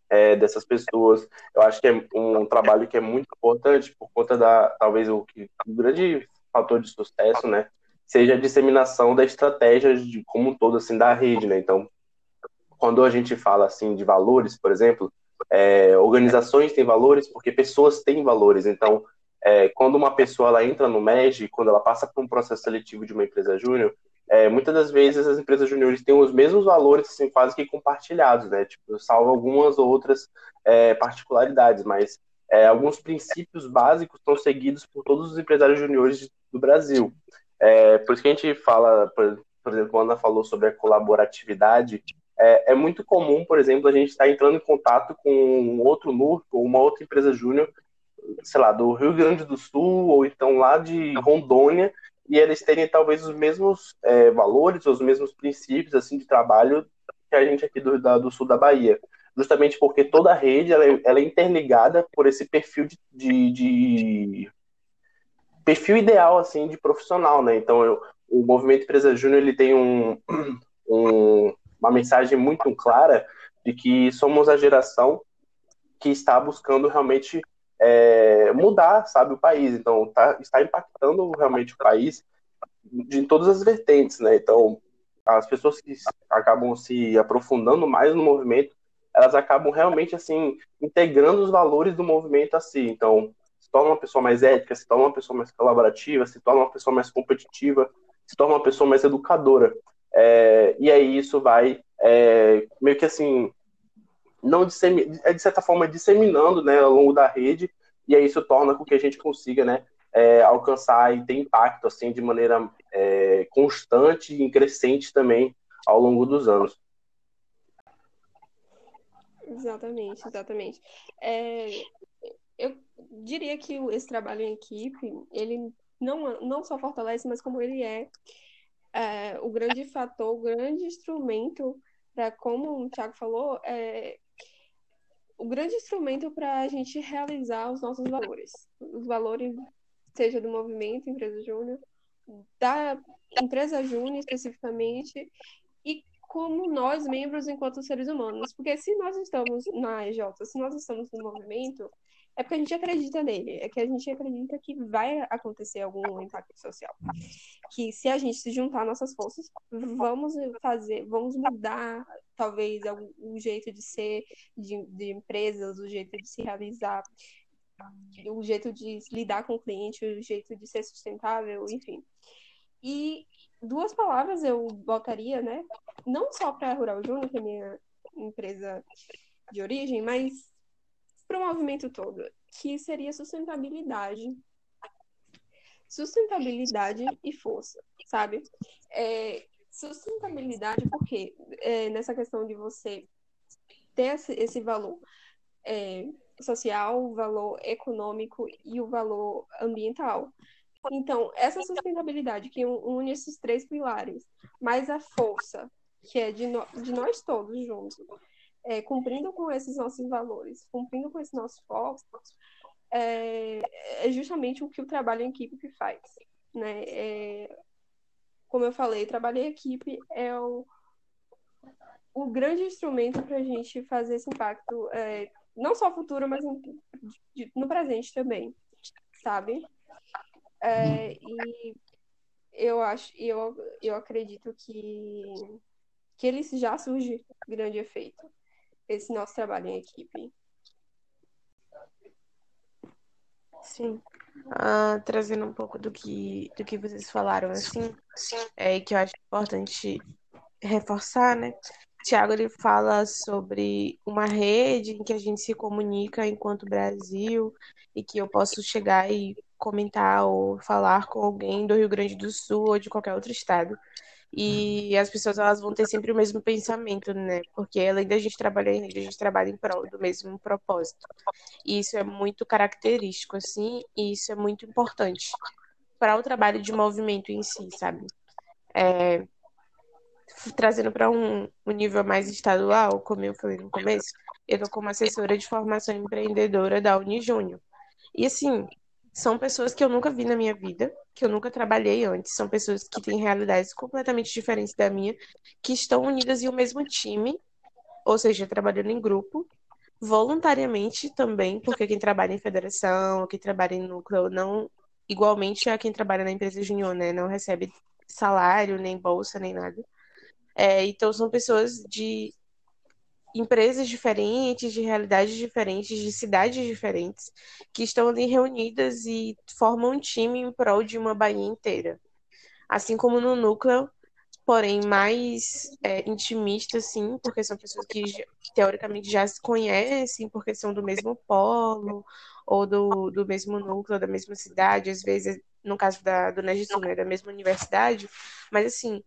é, dessas pessoas. Eu acho que é um trabalho que é muito importante por conta da, talvez, o, que, grande fator de sucesso, né, seja a disseminação da estratégia de, como um todo, assim, da rede, né, então, quando a gente fala, assim, de valores, por exemplo, é, organizações têm valores porque pessoas têm valores, então, é, quando uma pessoa ela entra no MEG, quando ela passa por um processo seletivo de uma empresa júnior, é, muitas das vezes as empresas juniores têm os mesmos valores, assim, quase que compartilhados, né? Tipo, salvo algumas outras é, particularidades, mas é, alguns princípios básicos são seguidos por todos os empresários juniores do Brasil. É, por isso que a gente fala, por, por exemplo, quando Ana falou sobre a colaboratividade, é, é, muito comum, por exemplo, a gente estar tá entrando em contato com um outro núcleo, uma outra empresa júnior, sei lá, do Rio Grande do Sul, ou então lá de Rondônia, e eles terem talvez os mesmos é, valores, os mesmos princípios assim de trabalho que a gente aqui do, da, do sul da Bahia. Justamente porque toda a rede ela é, ela é interligada por esse perfil de, de, de, perfil ideal assim de profissional, né? Então eu, o movimento Empresa Júnior ele tem um, [CLEARS THROAT] um, uma mensagem muito clara de que somos a geração que está buscando realmente é, mudar, sabe, o país. Então, tá, está impactando realmente o país de todas as vertentes, né? Então, as pessoas que acabam se aprofundando mais no movimento, elas acabam realmente, assim, integrando os valores do movimento a si. Então, se torna uma pessoa mais ética, se torna uma pessoa mais colaborativa, se torna uma pessoa mais competitiva, se torna uma pessoa mais educadora. É, e aí isso vai é, meio que assim não é de certa forma disseminando né, ao longo da rede e aí isso torna com que a gente consiga, né, é, alcançar e ter impacto assim de maneira é, constante e crescente também ao longo dos anos. Exatamente, exatamente. É, eu diria que esse trabalho em equipe, ele não, não só fortalece, mas como ele é, é o grande fator, o grande instrumento para, como o Thiago falou, é, o grande instrumento para a gente realizar os nossos valores. Os valores, seja do movimento Empresa Júnior, da empresa Júnior especificamente, e como nós, membros, enquanto seres humanos. Porque se nós estamos na EJ, se nós estamos no movimento, é porque a gente acredita nele, é que a gente acredita que vai acontecer algum impacto social. Que se a gente se juntar nossas forças, vamos fazer, vamos mudar talvez o jeito de ser de, de empresas, o jeito de se realizar, o jeito de lidar com o cliente, o jeito de ser sustentável, enfim. E duas palavras eu botaria, né? Não só para Rural Júnior, que é minha empresa de origem, mas para o movimento todo, que seria sustentabilidade. Sustentabilidade e força, sabe? É, sustentabilidade porque é, nessa questão de você ter esse, valor é, social, o valor econômico e o valor ambiental. Então, essa sustentabilidade que une esses três pilares, mais a força, que é de, no, de nós todos juntos, é, cumprindo com esses nossos valores, cumprindo com esse nosso foco, é, é, justamente o que o trabalho em equipe faz. Né? É, como eu falei, trabalho em equipe é o, o grande instrumento para a gente fazer esse impacto, é, não só futuro, mas em, de, no presente também, sabe? É, e eu acho, eu, eu acredito que, que ele já surge grande efeito esse nosso trabalho em equipe. Sim. Uh, trazendo um pouco do que, do que vocês falaram, assim, é que eu acho importante reforçar, né? Tiago ele fala sobre uma rede em que a gente se comunica enquanto Brasil e que eu posso chegar e comentar ou falar com alguém do Rio Grande do Sul ou de qualquer outro estado e as pessoas elas vão ter sempre o mesmo pensamento, né? Porque além da gente trabalhar em rede, a gente trabalha em prol do mesmo propósito. E isso é muito característico, assim, e isso é muito importante para o trabalho de movimento em si, sabe? É, trazendo para um, um, nível mais estadual, como eu falei no começo, eu tô como assessora de formação empreendedora da Unijúnior. E assim, são pessoas que eu nunca vi na minha vida, que eu nunca trabalhei antes. São pessoas que têm realidades completamente diferentes da minha, que estão unidas em um mesmo time, ou seja, trabalhando em grupo, voluntariamente também, porque quem trabalha em federação, quem trabalha em núcleo, não igualmente a quem trabalha na empresa junior, né? Não recebe salário, nem bolsa, nem nada. É, então são pessoas de empresas diferentes, de realidades diferentes, de cidades diferentes, que estão ali reunidas e formam um time em prol de uma Bahia inteira. Assim como no núcleo, porém mais é, intimista, sim, porque são pessoas que teoricamente já se conhecem, porque são do mesmo polo, ou do, do mesmo núcleo, da mesma cidade, às vezes, no caso da Dona Gissu, né, da mesma universidade, mas assim,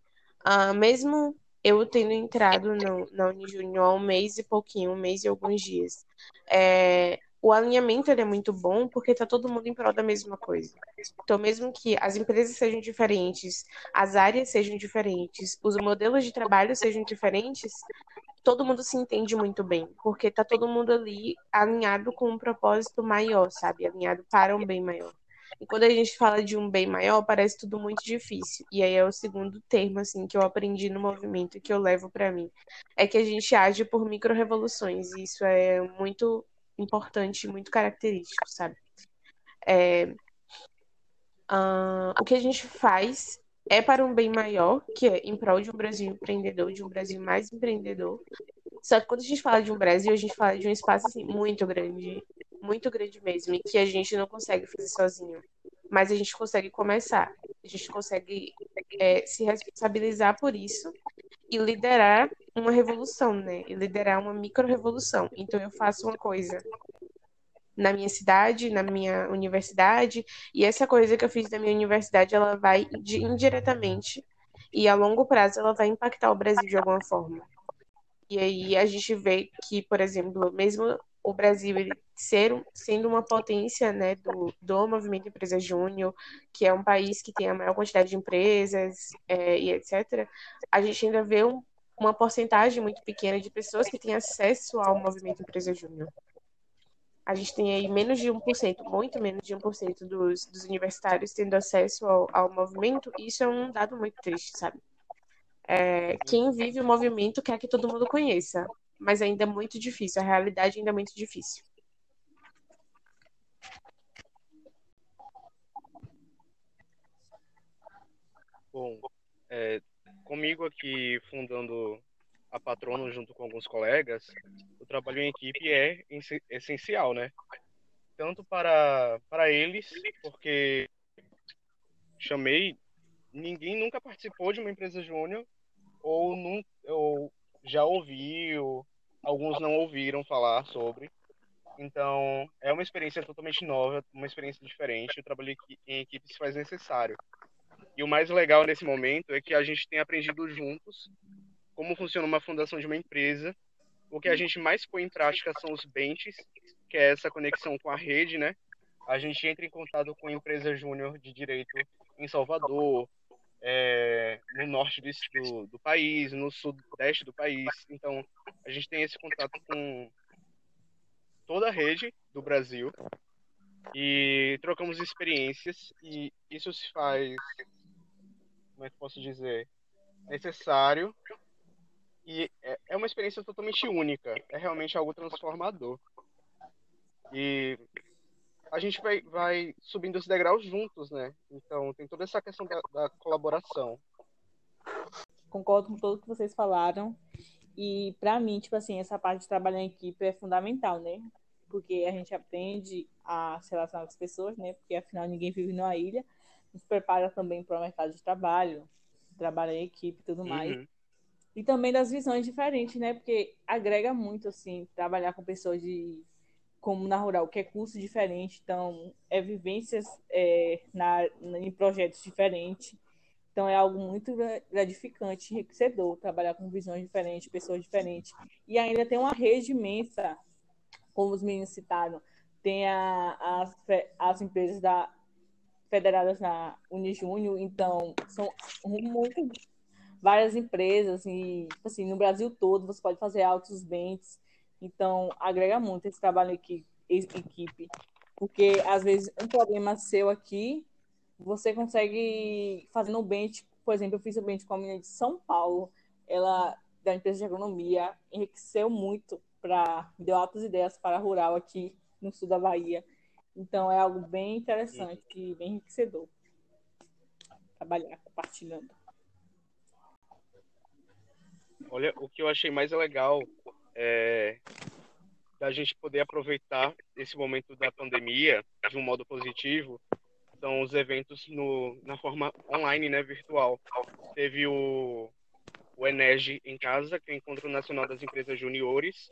uh, mesmo eu tendo entrado na Unijunior há um mês e pouquinho, um mês e alguns dias. É, o alinhamento é muito bom porque está todo mundo em prol da mesma coisa. Então, mesmo que as empresas sejam diferentes, as áreas sejam diferentes, os modelos de trabalho sejam diferentes, todo mundo se entende muito bem, porque está todo mundo ali alinhado com um propósito maior, sabe? Alinhado para um bem maior. E quando a gente fala de um bem maior, parece tudo muito difícil. E aí é o segundo termo assim que eu aprendi no movimento que eu levo para mim, é que a gente age por micro-revoluções. E isso é muito importante, muito característico, sabe? É, uh, o que a gente faz é para um bem maior, que é em prol de um Brasil empreendedor, de um Brasil mais empreendedor. Só que quando a gente fala de um Brasil, a gente fala de um espaço assim, muito grande, muito grande mesmo, e que a gente não consegue fazer sozinho. Mas a gente consegue começar, a gente consegue é, se responsabilizar por isso e liderar uma revolução, né? E liderar uma micro-revolução. Então eu faço uma coisa na minha cidade, na minha universidade, e essa coisa que eu fiz da minha universidade, ela vai indiretamente e a longo prazo ela vai impactar o Brasil de alguma forma. E aí a gente vê que, por exemplo, mesmo o Brasil ser, sendo uma potência né, do, do movimento Empresa Júnior, que é um país que tem a maior quantidade de empresas é, e etc., a gente ainda vê um, uma porcentagem muito pequena de pessoas que têm acesso ao movimento Empresa Júnior. A gente tem aí menos de 1%, muito menos de 1% dos, dos universitários tendo acesso ao, ao movimento, isso é um dado muito triste, sabe? É, quem vive o movimento quer que todo mundo conheça, mas ainda é muito difícil, a realidade ainda é muito difícil. Bom, é, comigo aqui fundando a Patrono junto com alguns colegas, o trabalho em equipe é essencial, né? Tanto para, para eles, porque chamei, ninguém nunca participou de uma empresa júnior ou, ou já ouviu, alguns não ouviram falar sobre. Então, é uma experiência totalmente nova, uma experiência diferente. O trabalho em equipe se faz necessário. E o mais legal nesse momento é que a gente tem aprendido juntos como funciona uma fundação de uma empresa. O que a gente mais põe em prática são os benches, que é essa conexão com a rede, né? A gente entra em contato com empresa júnior de direito em Salvador, é, no norte do, do, país, no sudeste do país. Então, a gente tem esse contato com toda a rede do Brasil e trocamos experiências e isso se faz, como é que posso dizer, necessário e é, é uma experiência totalmente única, é realmente algo transformador. E a gente vai, vai subindo os degraus juntos, né? Então tem toda essa questão da, da colaboração. Concordo com tudo que vocês falaram. E para mim, tipo assim, essa parte de trabalhar em equipe é fundamental, né? Porque a gente aprende a se relacionar com as pessoas, né? Porque afinal ninguém vive numa ilha. Nos prepara também para o mercado de trabalho, trabalho em equipe e tudo mais. Uhum. E também das visões diferentes, né? Porque agrega muito, assim, trabalhar com pessoas de como na rural, que é curso diferente, então é vivências é, na, em projetos diferentes. Então é algo muito gratificante, enriquecedor, trabalhar com visões diferentes, pessoas diferentes. E ainda tem uma rede imensa, como os meninos citaram, tem a, as, as empresas da, federadas na Unijúnior, então são muito várias empresas e tipo assim no Brasil todo você pode fazer altos bens então, agrega muito esse trabalho aqui, equipe. Porque, às vezes, um problema seu aqui, você consegue fazer no bench. Por exemplo, eu fiz o bench com a menina de São Paulo, ela, da empresa de agronomia, enriqueceu muito, para deu altas ideias para a rural aqui no sul da Bahia. Então, é algo bem interessante e bem enriquecedor. Trabalhar compartilhando. Olha, o que eu achei mais legal é, da gente poder aproveitar esse momento da pandemia de um modo positivo são os eventos no, na forma online, né, virtual. Teve o, o em Casa, que é o Encontro Nacional das Empresas Juniores.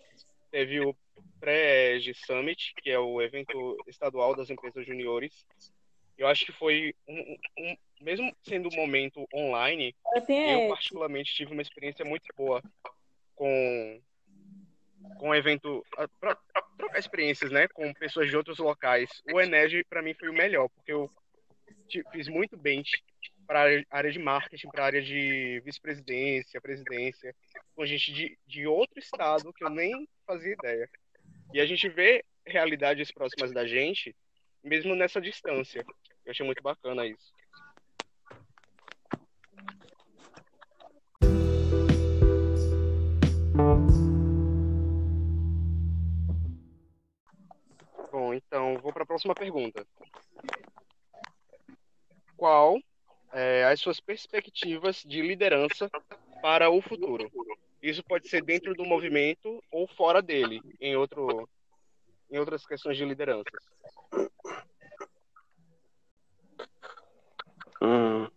Teve o Pré-EG Summit, que é o evento estadual das empresas juniores. Eu acho que foi um, um mesmo sendo um momento online, eu particularmente tive uma experiência muito boa com com o evento para trocar experiências, né, com pessoas de outros locais. O Enege para mim foi o melhor, porque eu fiz muito bem para área de marketing, para área de vice-presidência, presidência, com gente de, de outro estado que eu nem fazia ideia. E a gente vê realidades próximas da gente, mesmo nessa distância. Eu achei muito bacana isso. Para a próxima pergunta. Qual é, as suas perspectivas de liderança para o futuro? Isso pode ser dentro do movimento ou fora dele, em outro, em outras questões de liderança. Hum.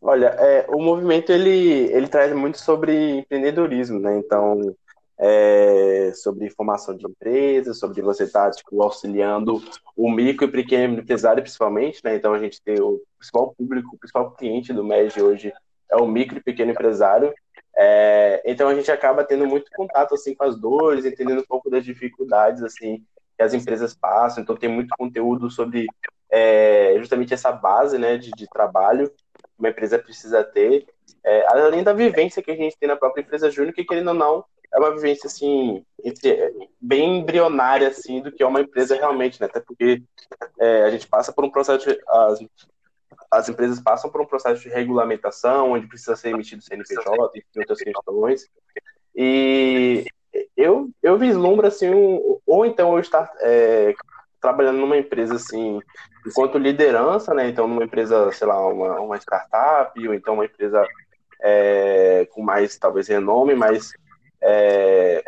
Olha, é, o movimento ele, ele traz muito sobre empreendedorismo, né? Então, é, sobre formação de empresas, sobre você estar tá, tipo, auxiliando o micro e pequeno empresário, principalmente, né? Então a gente tem o principal público, o principal cliente do MED hoje é o micro e pequeno empresário. É, então a gente acaba tendo muito contato assim com as dores, entendendo um pouco das dificuldades assim que as empresas passam. Então tem muito conteúdo sobre é, justamente essa base, né, de, de trabalho que uma empresa precisa ter, é, além da vivência que a gente tem na própria empresa júnior, que querendo ou não é uma vivência assim entre, bem embrionária assim do que é uma empresa realmente, né? Até porque é, a gente passa por um processo de, as, as empresas passam por um processo de regulamentação, onde precisa ser emitido CNPJ e outras questões. E eu, eu vislumbro assim, um, ou então eu estar é, trabalhando numa empresa assim, enquanto liderança, né? Então, numa empresa, sei lá, uma, uma startup, ou então uma empresa é, com mais, talvez, renome, mas é,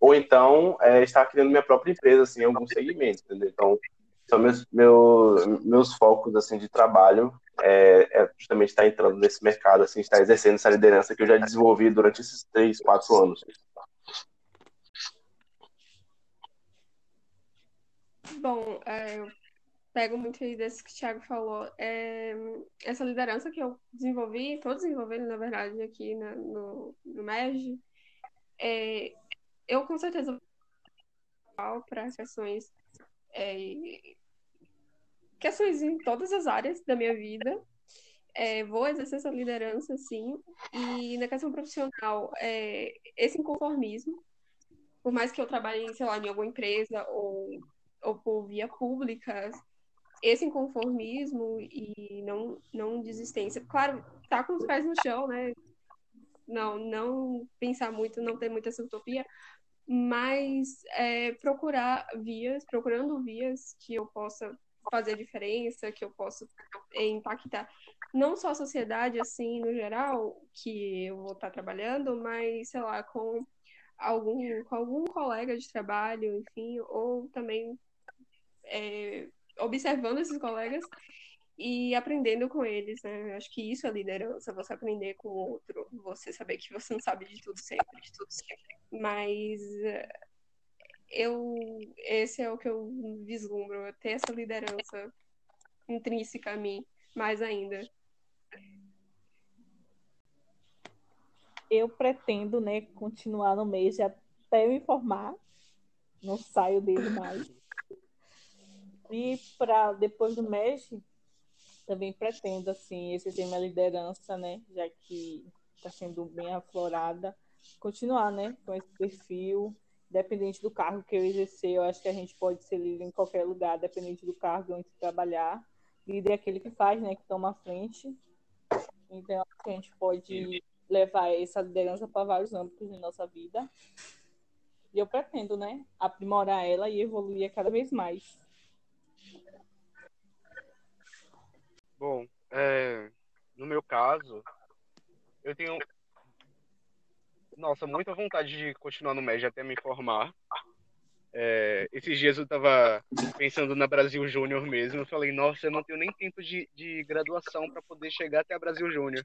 ou então é, estar criando minha própria empresa assim, em algum segmento, entendeu? Então, são meus, meus, focos assim, de trabalho é, é, justamente estar entrando nesse mercado, assim, estar exercendo essa liderança que eu já desenvolvi durante esses três, quatro anos. Bom, é, eu pego muito aí desse que o Thiago falou. É, essa liderança que eu desenvolvi, estou desenvolvendo, na verdade, aqui na, no, no MEG, é, eu com certeza para questões é, questões em todas as áreas da minha vida. É, vou exercer essa liderança, sim. E na questão profissional, é, esse inconformismo, por mais que eu trabalhe, sei lá, em alguma empresa ou, ou por via pública, esse inconformismo e não, não desistência. Claro, tá com os pés no chão, né? Não, não pensar muito, não ter muita utopia, mas é, procurar vias, procurando vias que eu possa fazer diferença, que eu possa é, impactar não só a sociedade assim no geral que eu vou estar trabalhando, mas sei lá com algum com algum colega de trabalho, enfim, ou também é, observando esses colegas e aprendendo com eles, né? Eu acho que isso é liderança, você aprender com o outro, você saber que você não sabe de tudo sempre, de tudo sempre. Mas eh, eu esse é o que eu vislumbro, ter essa liderança intrínseca a mim, mais ainda. Eu pretendo, né, continuar no mês até me formar. Não saio dele mais. E para depois do mês também pretendo, assim, exercer minha liderança, né? Já que está sendo bem aflorada, continuar, né? Com esse perfil, dependente do cargo que eu exercer, eu acho que a gente pode ser líder em qualquer lugar, dependente do cargo onde trabalhar. Líder é aquele que faz, né? Que toma a frente. Então, a gente pode levar essa liderança para vários âmbitos de nossa vida. E eu pretendo, né? Aprimorar ela e evoluir cada vez mais. Bom, é, no meu caso, eu tenho, nossa, muita vontade de continuar no MED até me formar. É, esses dias eu estava pensando na Brasil Júnior mesmo. Eu falei, nossa, eu não tenho nem tempo de, de graduação para poder chegar até a Brasil Júnior.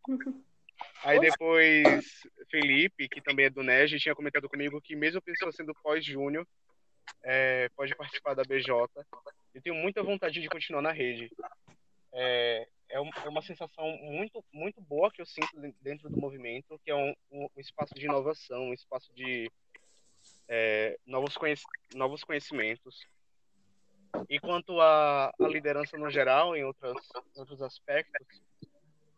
Aí depois, Felipe, que também é do NEG, tinha comentado comigo que mesmo a pessoa sendo pós-júnior, é, pode participar da BJ. Eu tenho muita vontade de continuar na rede é, é, é, uma sensação muito, muito boa que eu sinto dentro do movimento, que é um, um, espaço de inovação, um espaço de é, novos, conhec novos conhecimentos. E quanto à, liderança no geral, em, outras, outros aspectos,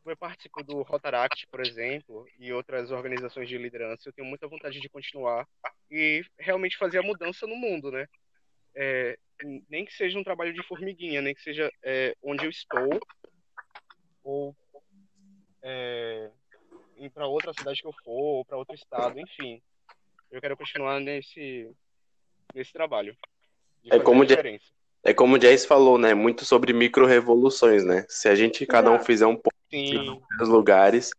eu participo do Rotaract, por exemplo, e outras organizações de liderança. Eu tenho muita vontade de continuar e realmente fazer a mudança no mundo, né? É, nem que seja um trabalho de formiguinha, nem que seja é, onde eu estou, ou é, ir para outra cidade que eu for, ou para outro estado, enfim. Eu quero continuar nesse, nesse trabalho. É como, é como o Jess falou, né? Muito sobre micro-revoluções, né? Se a gente, cada um fizer um pouco nos lugares,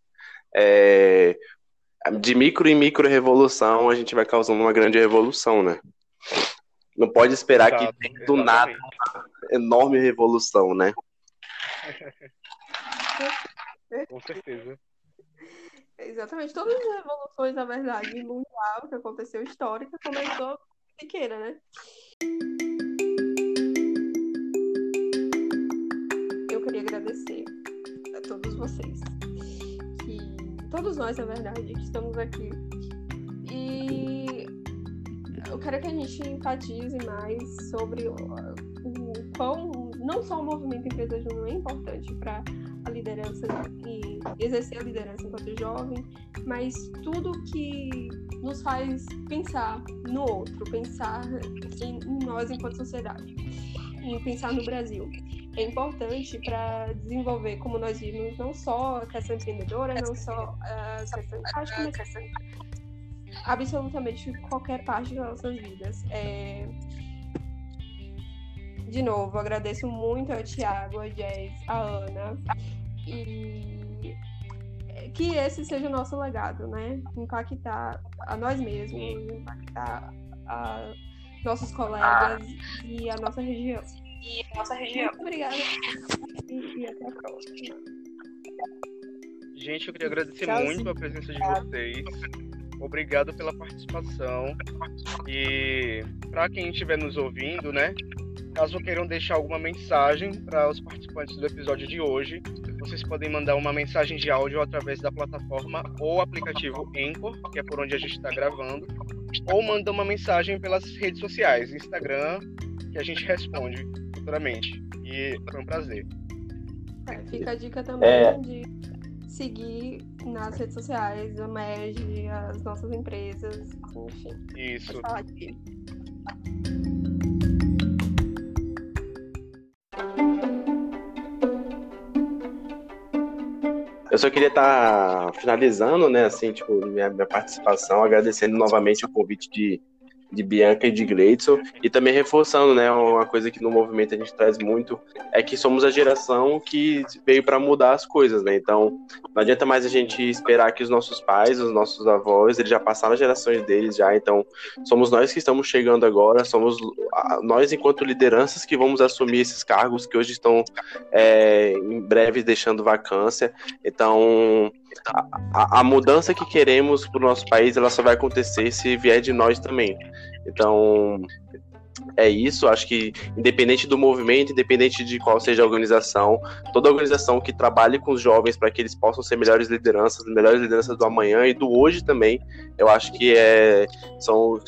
é, de micro em micro-revolução, a gente vai causando uma grande revolução, né? Não pode esperar Exato, que tenha do nada uma enorme revolução, né? [LAUGHS] Com certeza. exatamente. Todas as revoluções, na verdade, mundial que aconteceu histórica, começou pequena, né? Eu queria agradecer a todos vocês, que todos nós, na verdade, que estamos aqui. E eu quero que a gente enfatize mais sobre o, o quão não só o movimento Empresa Júnior é importante para a liderança e exercer a liderança enquanto jovem, mas tudo que nos faz pensar no outro, pensar em, nós enquanto sociedade, em pensar no Brasil. É importante para desenvolver, como nós vimos, não só a questão empreendedora, não só a questão prática, mas absolutamente qualquer parte das nossas vidas. É... De novo, agradeço muito ao Tiago, a Jazz, a Ana, e que esse seja o nosso legado, né? Impactar a nós mesmos, impactar a nossos colegas e a nossa região. E a nossa região. Muito obrigada e, até a próxima. Gente, eu queria agradecer Tchau, muito a presença de vocês. Obrigado pela participação. E para quem estiver nos ouvindo, né? Caso queiram deixar alguma mensagem para os participantes do episódio de hoje, vocês podem mandar uma mensagem de áudio através da plataforma ou aplicativo Anchor, que é por onde a gente está gravando, ou manda uma mensagem pelas redes sociais, Instagram, que a gente responde futuramente. E foi um prazer. É, fica a dica também é... de seguir nas redes sociais, o MEG, as nossas empresas, enfim. Isso. falar aqui. Eu só queria estar tá finalizando, né, assim, tipo, minha, minha participação, agradecendo novamente o convite de, de Bianca e de Gleidson, e também reforçando, né, uma coisa que no movimento a gente traz muito, é que somos a geração que veio para mudar as coisas, né, então não adianta mais a gente esperar que os nossos pais, os nossos avós, eles já passaram as gerações deles já, então somos nós que estamos chegando agora, somos nós enquanto lideranças que vamos assumir esses cargos que hoje estão é, em breve deixando vacância, então a, a, mudança que queremos para o nosso país, ela só vai acontecer se vier de nós também. Então, é isso. Acho que, independente do movimento, independente de qual seja a organização, toda organização que trabalhe com os jovens para que eles possam ser melhores lideranças, melhores lideranças do amanhã e do hoje também, eu acho que é, são.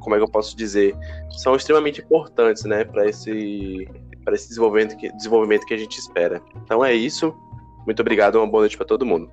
Como é que eu posso dizer? São extremamente importantes, né, para esse, esse desenvolvimento que, desenvolvimento que a gente espera. Então é isso. Muito obrigado, uma boa noite para todo mundo.